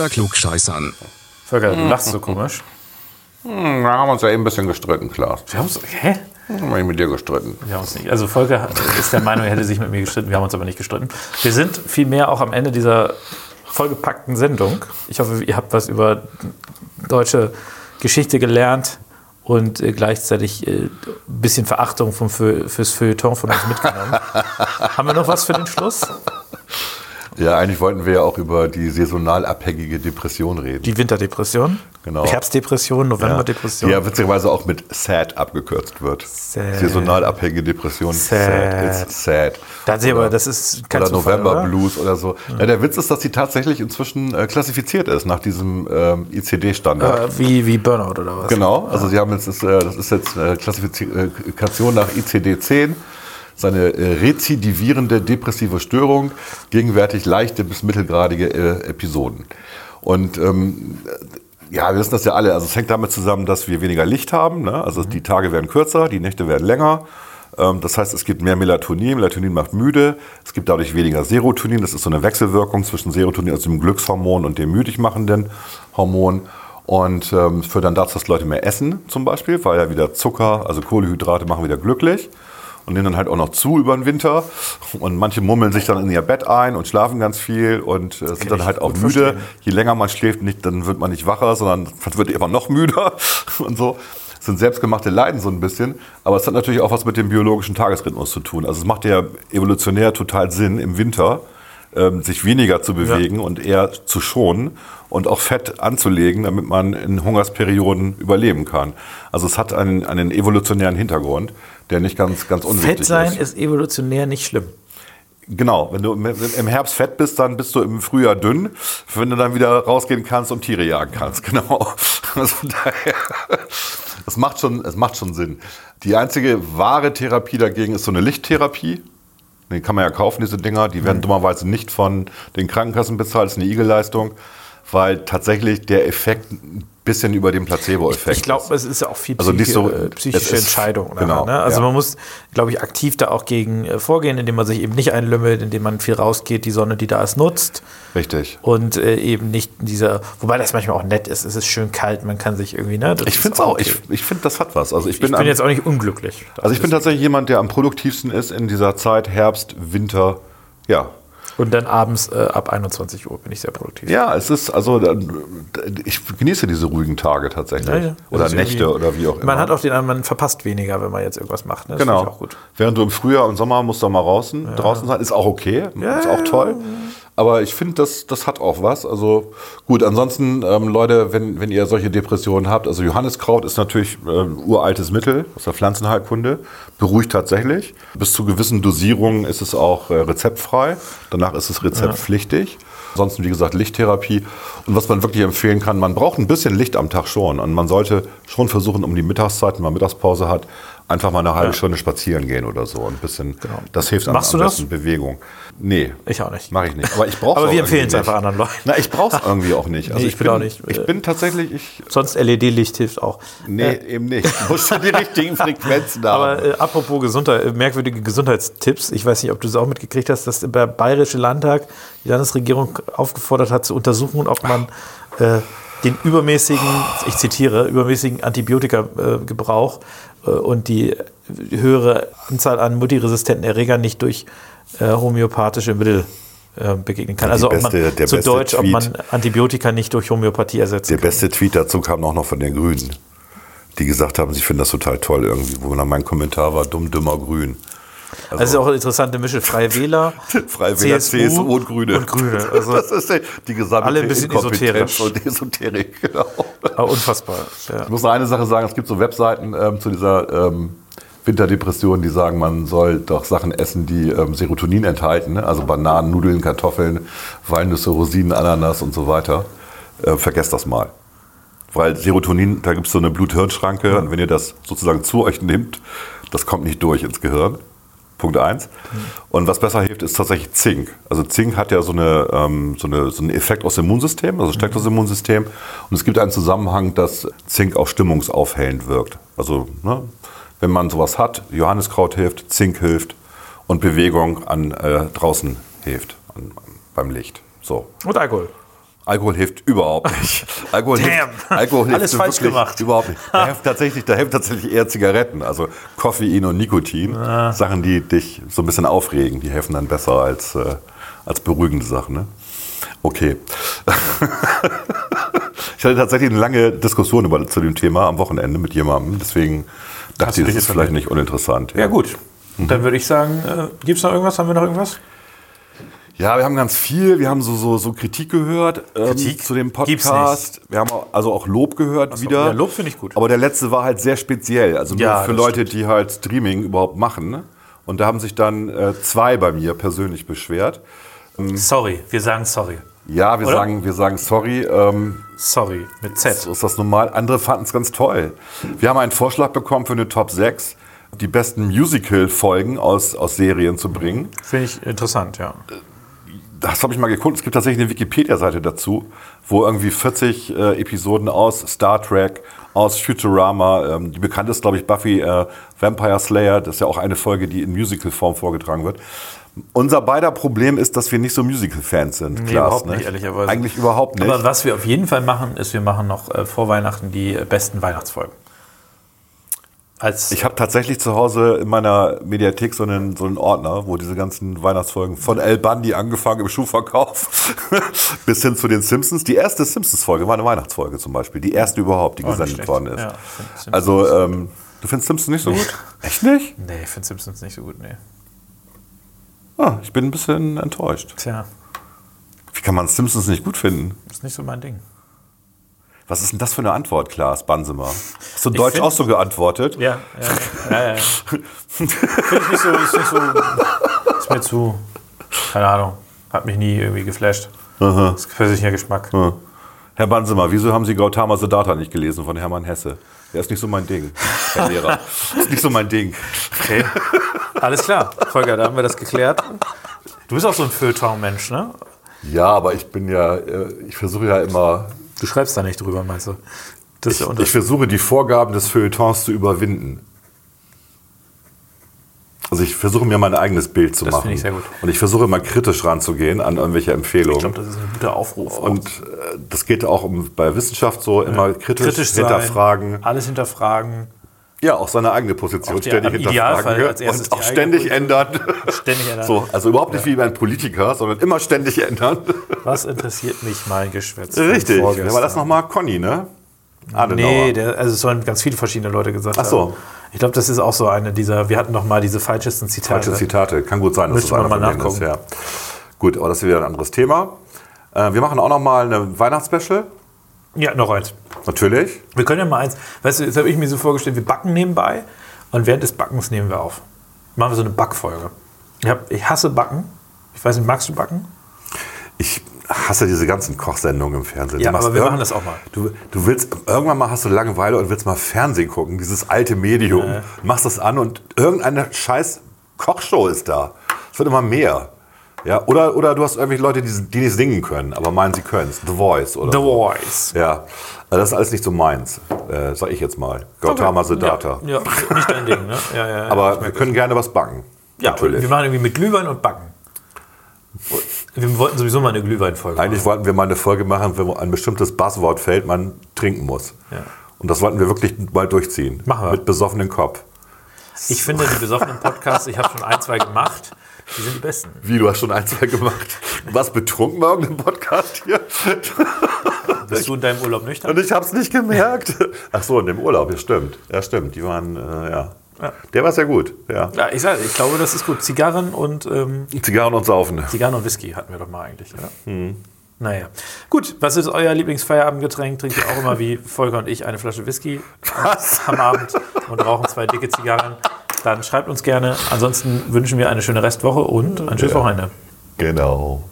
Speaker 3: Unter Klugscheißern.
Speaker 2: Volker, du lachst so komisch.
Speaker 1: Hm, Wir haben uns ja eben ein bisschen gestritten, Klaas.
Speaker 2: Wir haben uns, hä?
Speaker 1: Haben wir mit dir gestritten.
Speaker 2: Wir haben uns nicht. Also Volker ist der Meinung, er hätte sich mit mir gestritten. Wir haben uns aber nicht gestritten. Wir sind vielmehr auch am Ende dieser vollgepackten Sendung. Ich hoffe, ihr habt was über deutsche Geschichte gelernt und äh, gleichzeitig äh, ein bisschen Verachtung vom fürs Feuilleton von uns mitgenommen. (laughs) haben wir noch was für den Schluss?
Speaker 1: Ja, eigentlich wollten wir ja auch über die saisonal abhängige Depression reden.
Speaker 2: Die Winterdepression,
Speaker 1: Genau.
Speaker 2: Herbstdepression, Novemberdepression.
Speaker 1: Ja witzigerweise auch mit SAD abgekürzt wird.
Speaker 2: Sad.
Speaker 1: Saisonal abhängige Depression.
Speaker 2: Sad.
Speaker 1: It's sad.
Speaker 2: Sehe aber, das ist kein
Speaker 1: oder
Speaker 2: Zufall,
Speaker 1: November
Speaker 2: oder?
Speaker 1: Blues oder so. Ja, der Witz ist, dass die tatsächlich inzwischen äh, klassifiziert ist nach diesem ähm, ICD-Standard.
Speaker 2: Äh, wie, wie Burnout oder was?
Speaker 1: Genau, also sie haben jetzt, das, äh, das ist jetzt äh, Klassifikation nach ICD-10, seine äh, rezidivierende depressive Störung, gegenwärtig leichte bis mittelgradige äh, Episoden. Und ähm, ja, wir wissen das ja alle, also es hängt damit zusammen, dass wir weniger Licht haben, ne? also die Tage werden kürzer, die Nächte werden länger. Ähm, Das heißt, es gibt mehr Melatonin. Melatonin macht müde. Es gibt dadurch weniger Serotonin. Das ist so eine Wechselwirkung zwischen Serotonin, also dem Glückshormon, und dem müdig machenden Hormon. Und ähm, führt dann dazu, dass Leute mehr essen, zum Beispiel, weil ja wieder Zucker, also Kohlenhydrate machen wieder glücklich. Und nehmen dann halt auch noch zu über den Winter. Und manche mummeln sich dann in ihr Bett ein und schlafen ganz viel und äh, sind dann halt auch müde.
Speaker 2: verstehen.
Speaker 1: Je länger man schläft, nicht, dann wird man nicht wacher, sondern man wird immer noch müder (laughs) und so. Das sind selbstgemachte Leiden so ein bisschen. Aber es hat natürlich auch was mit dem biologischen Tagesrhythmus zu tun. Also es macht ja evolutionär total Sinn, im Winter ähm, sich weniger zu bewegen und eher zu schonen und auch Fett anzulegen, damit man in Hungersperioden überleben kann. Also es hat einen, einen evolutionären Hintergrund, der nicht ganz, ganz unwichtig
Speaker 2: Fett sein
Speaker 1: ist.
Speaker 2: ist evolutionär nicht schlimm.
Speaker 1: Genau, wenn du im- Herbst fett bist, dann bist du im Frühjahr dünn, wenn du dann wieder rausgehen kannst und Tiere jagen kannst. (laughs) Genau. Also daher, es macht schon, es macht schon Sinn. Die einzige wahre Therapie dagegen ist so eine Lichttherapie. Die kann man ja kaufen, diese Dinger. Die
Speaker 2: Mhm.
Speaker 1: werden dummerweise nicht von den Krankenkassen bezahlt. Das ist eine Igelleistung, weil tatsächlich der Effekt ein bisschen über dem Placebo-Effekt
Speaker 2: Ich glaube, es ist ja auch viel
Speaker 1: Also nicht so-
Speaker 2: äh, psychische
Speaker 1: ist-
Speaker 2: Entscheidung. nachher,
Speaker 1: genau,
Speaker 2: ne? Also
Speaker 1: ja.
Speaker 2: man muss, glaube ich, aktiv da auch gegen äh, vorgehen, indem man sich eben nicht einlümmelt, indem man viel rausgeht, die Sonne, die da ist, nutzt
Speaker 1: Richtig.
Speaker 2: und äh, eben nicht in dieser, wobei das manchmal auch nett ist, es ist schön kalt, man kann sich irgendwie, ne?
Speaker 1: Ich finde es auch,
Speaker 2: okay.
Speaker 1: ich, ich finde, das hat was. Also ich
Speaker 2: ich
Speaker 1: bin,
Speaker 2: bin
Speaker 1: am-
Speaker 2: jetzt auch nicht unglücklich.
Speaker 1: Also ich bin tatsächlich jemand, der am produktivsten ist in dieser Zeit Herbst, Winter. Ja.
Speaker 2: Und dann abends äh, ab 21 Uhr bin ich sehr produktiv.
Speaker 1: Ja, es ist, also da- ich genieße diese ruhigen Tage tatsächlich.
Speaker 2: Ja, ja.
Speaker 1: Oder
Speaker 2: ist
Speaker 1: Nächte oder wie auch immer.
Speaker 2: Man hat auch den, man verpasst weniger, wenn man jetzt irgendwas macht. Ne? Das
Speaker 1: genau.
Speaker 2: finde ich auch gut.
Speaker 1: Während du im Frühjahr und Sommer musst du mal draußen, draußen sein, ist auch okay, ist auch toll. Aber ich finde, das, das hat auch was. Also gut, ansonsten, ähm, Leute, wenn, wenn ihr solche Depressionen habt, also Johanniskraut ist natürlich äh, ein uraltes Mittel aus der Pflanzenheilkunde, beruhigt tatsächlich. Bis zu gewissen Dosierungen ist es auch äh, rezeptfrei. Danach ist es rezeptpflichtig. Ansonsten, wie gesagt, Lichttherapie. Und was man wirklich empfehlen kann, man braucht ein bisschen Licht am Tag schon. Und man sollte schon versuchen, um die Mittagszeit, wenn man Mittagspause hat, einfach mal eine halbe Stunde spazieren gehen oder so. Ein bisschen, das hilft am,
Speaker 2: Machst
Speaker 1: am
Speaker 2: du das?
Speaker 1: besten Bewegung. Nee.
Speaker 2: Ich auch nicht.
Speaker 1: Mache ich nicht. Aber ich brauche
Speaker 2: Aber wir empfehlen es einfach anderen Leuten.
Speaker 1: Na, ich brauche es irgendwie auch nicht. (laughs) Also
Speaker 2: Nee,
Speaker 1: ich,
Speaker 2: ich bin auch nicht.
Speaker 1: Ich bin tatsächlich, ich,
Speaker 2: Sonst LED-Licht hilft auch.
Speaker 1: nee, eben nicht. (laughs) Du musst die richtigen Frequenzen haben.
Speaker 2: Aber äh, apropos Gesundheit, äh, merkwürdige Gesundheitstipps. Ich weiß nicht, ob du es auch mitgekriegt hast, dass der Bayerische Landtag die Landesregierung aufgefordert hat, zu untersuchen, ob man äh, den übermäßigen, ich zitiere, übermäßigen Antibiotikagebrauch äh, und die höhere Anzahl an multiresistenten Erregern nicht durch äh, homöopathische Mittel äh, begegnen kann.
Speaker 1: Die
Speaker 2: Also ob
Speaker 1: beste-
Speaker 2: man,
Speaker 1: der
Speaker 2: zu Deutsch, ob
Speaker 1: Tweet.
Speaker 2: man Antibiotika nicht durch Homöopathie ersetzen
Speaker 1: Der
Speaker 2: kann.
Speaker 1: beste Tweet dazu kam auch noch von den Grünen, die gesagt haben, sie finden das total toll irgendwie, wo dann mein Kommentar war, dumm, dümmer, grün.
Speaker 2: Also es ist auch eine interessante Mische. Freie Wähler, (laughs)
Speaker 1: Freie Wähler, CSU, und Grüne.
Speaker 2: Und Grüne. (laughs) Also
Speaker 1: das ist die- gesamte
Speaker 2: alle ein bisschen esoterisch.
Speaker 1: Und Esoterik, genau.
Speaker 2: ah, unfassbar. Ja.
Speaker 1: Ich muss noch eine Sache sagen, es gibt so Webseiten ähm, zu dieser ähm, Winterdepression, die sagen, man soll doch Sachen essen, die ähm, Serotonin enthalten. Ne? Also Bananen, Nudeln, Kartoffeln, Walnüsse, Rosinen, Ananas und so weiter. Äh, vergesst das mal. Weil Serotonin, da gibt es so eine Blut-Hirn-Schranke und wenn ihr das sozusagen zu euch nehmt, das kommt nicht durch ins Gehirn. Punkt eins. Und was besser hilft, ist tatsächlich Zink. Also Zink hat ja so, eine, ähm, so, eine, so einen Effekt aus dem Immunsystem, also steckt das Immunsystem. Und es gibt einen Zusammenhang, dass Zink auch stimmungsaufhellend wirkt. Also ne, wenn man sowas hat, Johanniskraut hilft, Zink hilft und Bewegung an äh, draußen hilft an, beim Licht. So.
Speaker 2: Und Alkohol.
Speaker 1: Alkohol hilft überhaupt nicht. Alkohol
Speaker 2: Damn.
Speaker 1: hilft, Alkohol hilft
Speaker 2: Alles falsch gemacht.
Speaker 1: Überhaupt nicht. Da helfen tatsächlich, da helfen tatsächlich eher Zigaretten, also Koffein und Nikotin.
Speaker 2: Ah.
Speaker 1: Sachen, die dich so ein bisschen aufregen, die helfen dann besser als, äh, als beruhigende Sachen. Ne? Okay. (laughs) ich hatte tatsächlich eine lange Diskussion über, zu dem Thema am Wochenende mit jemandem, deswegen dachte ich, das ist vielleicht nicht uninteressant.
Speaker 2: Ja, gut. Dann würde ich sagen, äh, gibt es noch irgendwas? Haben wir noch irgendwas?
Speaker 1: Ja, wir haben ganz viel. Wir haben so, so, so Kritik gehört ähm,
Speaker 2: Kritik?
Speaker 1: zu dem Podcast. Wir haben auch, also auch Lob gehört wieder.
Speaker 2: ja, Lob finde ich gut.
Speaker 1: Aber der letzte war halt sehr speziell. Also nur
Speaker 2: Ja,
Speaker 1: für Leute, die halt Streaming überhaupt machen. ne? Und da haben sich dann äh, zwei bei mir persönlich beschwert.
Speaker 2: Sorry, wir sagen sorry.
Speaker 1: Ja, wir
Speaker 2: Oder?
Speaker 1: sagen, wir sagen sorry. Ähm,
Speaker 2: Sorry, mit
Speaker 1: so
Speaker 2: Z.
Speaker 1: ist das normal. Andere fanden es ganz toll. Wir haben einen Vorschlag bekommen für eine Top 6, die besten Musical-Folgen aus, aus Serien zu bringen.
Speaker 2: Finde ich interessant, ja.
Speaker 1: Das habe ich mal geguckt. Es gibt tatsächlich eine Wikipedia-Seite dazu, wo irgendwie 40 äh, Episoden aus Star Trek, aus Futurama, ähm, die bekannt ist, glaube ich, Buffy äh, Vampire Slayer. Das ist ja auch eine Folge, die in Musical-Form vorgetragen wird. Unser beider Problem ist, dass wir nicht so Musical-Fans sind.
Speaker 2: Nee,
Speaker 1: Klaas,
Speaker 2: überhaupt
Speaker 1: ne?
Speaker 2: nicht, ehrlicherweise.
Speaker 1: Eigentlich überhaupt nicht.
Speaker 2: Aber was wir auf jeden Fall machen, ist, wir machen noch äh, vor Weihnachten die äh, besten Weihnachtsfolgen. Als
Speaker 1: Ich habe tatsächlich zu Hause in meiner Mediathek so einen, so einen Ordner, wo diese ganzen Weihnachtsfolgen von El Bundy angefangen im Schuhverkauf (laughs) bis hin zu den Simpsons. Die erste Simpsons-Folge war eine Weihnachtsfolge zum Beispiel. Die erste überhaupt, die
Speaker 2: Oh,
Speaker 1: gesendet worden ist.
Speaker 2: Ja,
Speaker 1: also, ähm, du findest Simpsons nicht so gut? Echt nicht?
Speaker 2: nee, ich finde Simpsons nicht so gut, nee.
Speaker 1: Ah, ich bin ein bisschen enttäuscht.
Speaker 2: Tja,
Speaker 1: Wie kann man Simpsons nicht gut finden?
Speaker 2: ist nicht so mein Ding.
Speaker 1: Was ist denn das für eine Antwort, Klaas Bansemer? Hast du in
Speaker 2: Ich
Speaker 1: Deutsch
Speaker 2: find-
Speaker 1: auch so geantwortet?
Speaker 2: Ja, ja, ja. ja, ja. Finde ich nicht so, ist nicht so, ist mir zu, keine Ahnung, hat mich nie irgendwie geflasht. Das ist persönlicher Geschmack.
Speaker 1: Herr Bansemer, wieso haben Sie Gautama Siddhartha nicht gelesen von Hermann Hesse? Der ist nicht so mein Ding, Herr Lehrer. ist nicht so mein Ding.
Speaker 2: Okay. Alles klar, Volker, da haben wir das geklärt. Du bist auch so ein Feuilleton-Mensch, ne?
Speaker 1: Ja, aber ich bin ja, äh, ich versuche ja immer,
Speaker 2: Du schreibst da nicht drüber, meinst du?
Speaker 1: Ich
Speaker 2: Unterschied.
Speaker 1: versuche die Vorgaben des Feuilletons zu überwinden. Also ich versuche mir mein eigenes Bild zu
Speaker 2: Das
Speaker 1: machen.
Speaker 2: ich sehr gut.
Speaker 1: Und ich versuche immer kritisch ranzugehen an irgendwelche Empfehlungen.
Speaker 2: Ich glaube, das ist ein guter Aufruf. auch.
Speaker 1: Und äh, das geht auch um, bei Wissenschaft so, immer kritisch,
Speaker 2: kritisch sein,
Speaker 1: hinterfragen.
Speaker 2: alles hinterfragen,
Speaker 1: Ja, auch seine eigene Position
Speaker 2: Auch die-
Speaker 1: ständig hinterfragen
Speaker 2: als
Speaker 1: und auch ständig ändern.
Speaker 2: ständig ändern.
Speaker 1: So, also überhaupt nicht wie ein Politiker, sondern immer ständig ändern.
Speaker 2: Was interessiert mich mein Geschwätz?
Speaker 1: Richtig. Wer war das nochmal? Conny, ne? Adenauer.
Speaker 2: Nee, der, also es sollen ganz viele verschiedene Leute gesagt
Speaker 1: Ach so.
Speaker 2: haben. Ich glaube, das ist auch so eine dieser, wir hatten noch mal diese falschesten Zitate.
Speaker 1: Falsche Zitate. Kann gut sein, dass
Speaker 2: Müsste
Speaker 1: das einer
Speaker 2: man mal
Speaker 1: von denen ist.
Speaker 2: nachgucken.
Speaker 1: Ja. Gut, aber das ist wieder ein anderes Thema. Äh, wir machen auch noch mal eine Weihnachtsspecial.
Speaker 2: Ja, noch eins.
Speaker 1: Natürlich.
Speaker 2: Wir können ja mal eins, weißt du, jetzt habe ich mir so vorgestellt, wir backen nebenbei und während des Backens nehmen wir auf. Machen wir so eine Backfolge. Ich, hab, ich hasse Backen. Ich weiß nicht, magst du Backen?
Speaker 1: Ich hasse diese ganzen Kochsendungen im Fernsehen.
Speaker 2: Ja, aber wir machen das auch mal.
Speaker 1: Du, du willst, irgendwann mal hast du Langeweile und willst mal Fernsehen gucken, dieses alte Medium. Machst das an und irgendeine scheiß Kochshow ist da. Es wird immer mehr. Ja, oder, oder du hast irgendwelche Leute, die, die nicht singen können, aber meinen, sie können es. The Voice oder
Speaker 2: The
Speaker 1: so.
Speaker 2: Voice.
Speaker 1: Ja, also das ist alles nicht so meins, äh, sag ich jetzt mal. Gautama Siddhartha.
Speaker 2: Ja, ja, nicht dein Ding, ne? Ja, ja,
Speaker 1: Aber wir können gerne was backen.
Speaker 2: Ja,
Speaker 1: natürlich.
Speaker 2: wir machen irgendwie mit Glühwein und Backen. Wir wollten sowieso mal eine Glühweinfolge
Speaker 1: Eigentlich
Speaker 2: machen.
Speaker 1: wollten wir mal eine Folge machen, wenn ein bestimmtes Buzzword fällt, man trinken muss.
Speaker 2: Ja.
Speaker 1: Und das wollten wir wirklich mal durchziehen.
Speaker 2: Machen wir.
Speaker 1: Mit besoffenem Kopf.
Speaker 2: Ich finde die besoffenen Podcasts, ich habe schon ein, zwei gemacht, die sind die besten.
Speaker 1: Wie, du hast schon ein, zwei gemacht. Du warst betrunken bei irgendeinem Podcast hier?
Speaker 2: Bist du in deinem Urlaub nüchtern?
Speaker 1: Und ich hab's nicht gemerkt. Ach so, in dem Urlaub, ja stimmt. Ja, stimmt. Die waren, äh, ja.
Speaker 2: Ja.
Speaker 1: Der war sehr gut, ja.
Speaker 2: Ja, ich, sag, ich glaube, das ist gut. Zigarren und ähm,
Speaker 1: Zigarren und Saufen.
Speaker 2: Zigarren und Whisky hatten wir doch mal eigentlich. Ja? Naja. Gut, was ist euer Lieblingsfeierabendgetränk? Trinkt ihr auch immer wie Volker und ich eine Flasche Whisky am Abend und rauchen zwei dicke Zigarren? Dann schreibt uns gerne. Ansonsten wünschen wir eine schöne Restwoche und ein schönes Wochenende.
Speaker 1: Genau.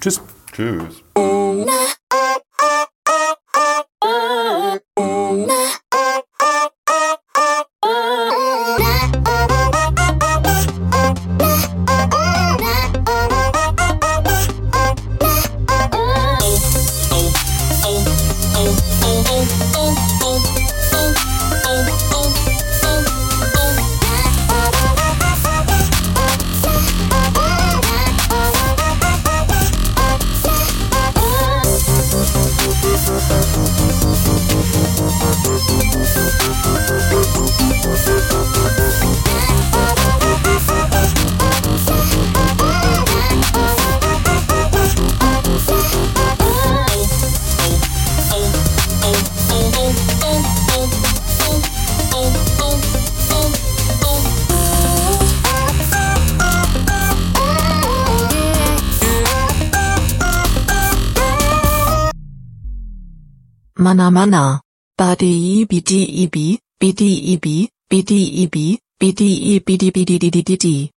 Speaker 2: Tschüss.
Speaker 1: Tschüss.
Speaker 7: Brahmana, Bdebdeb, Bdeb, Bdeb, Bdebddddd.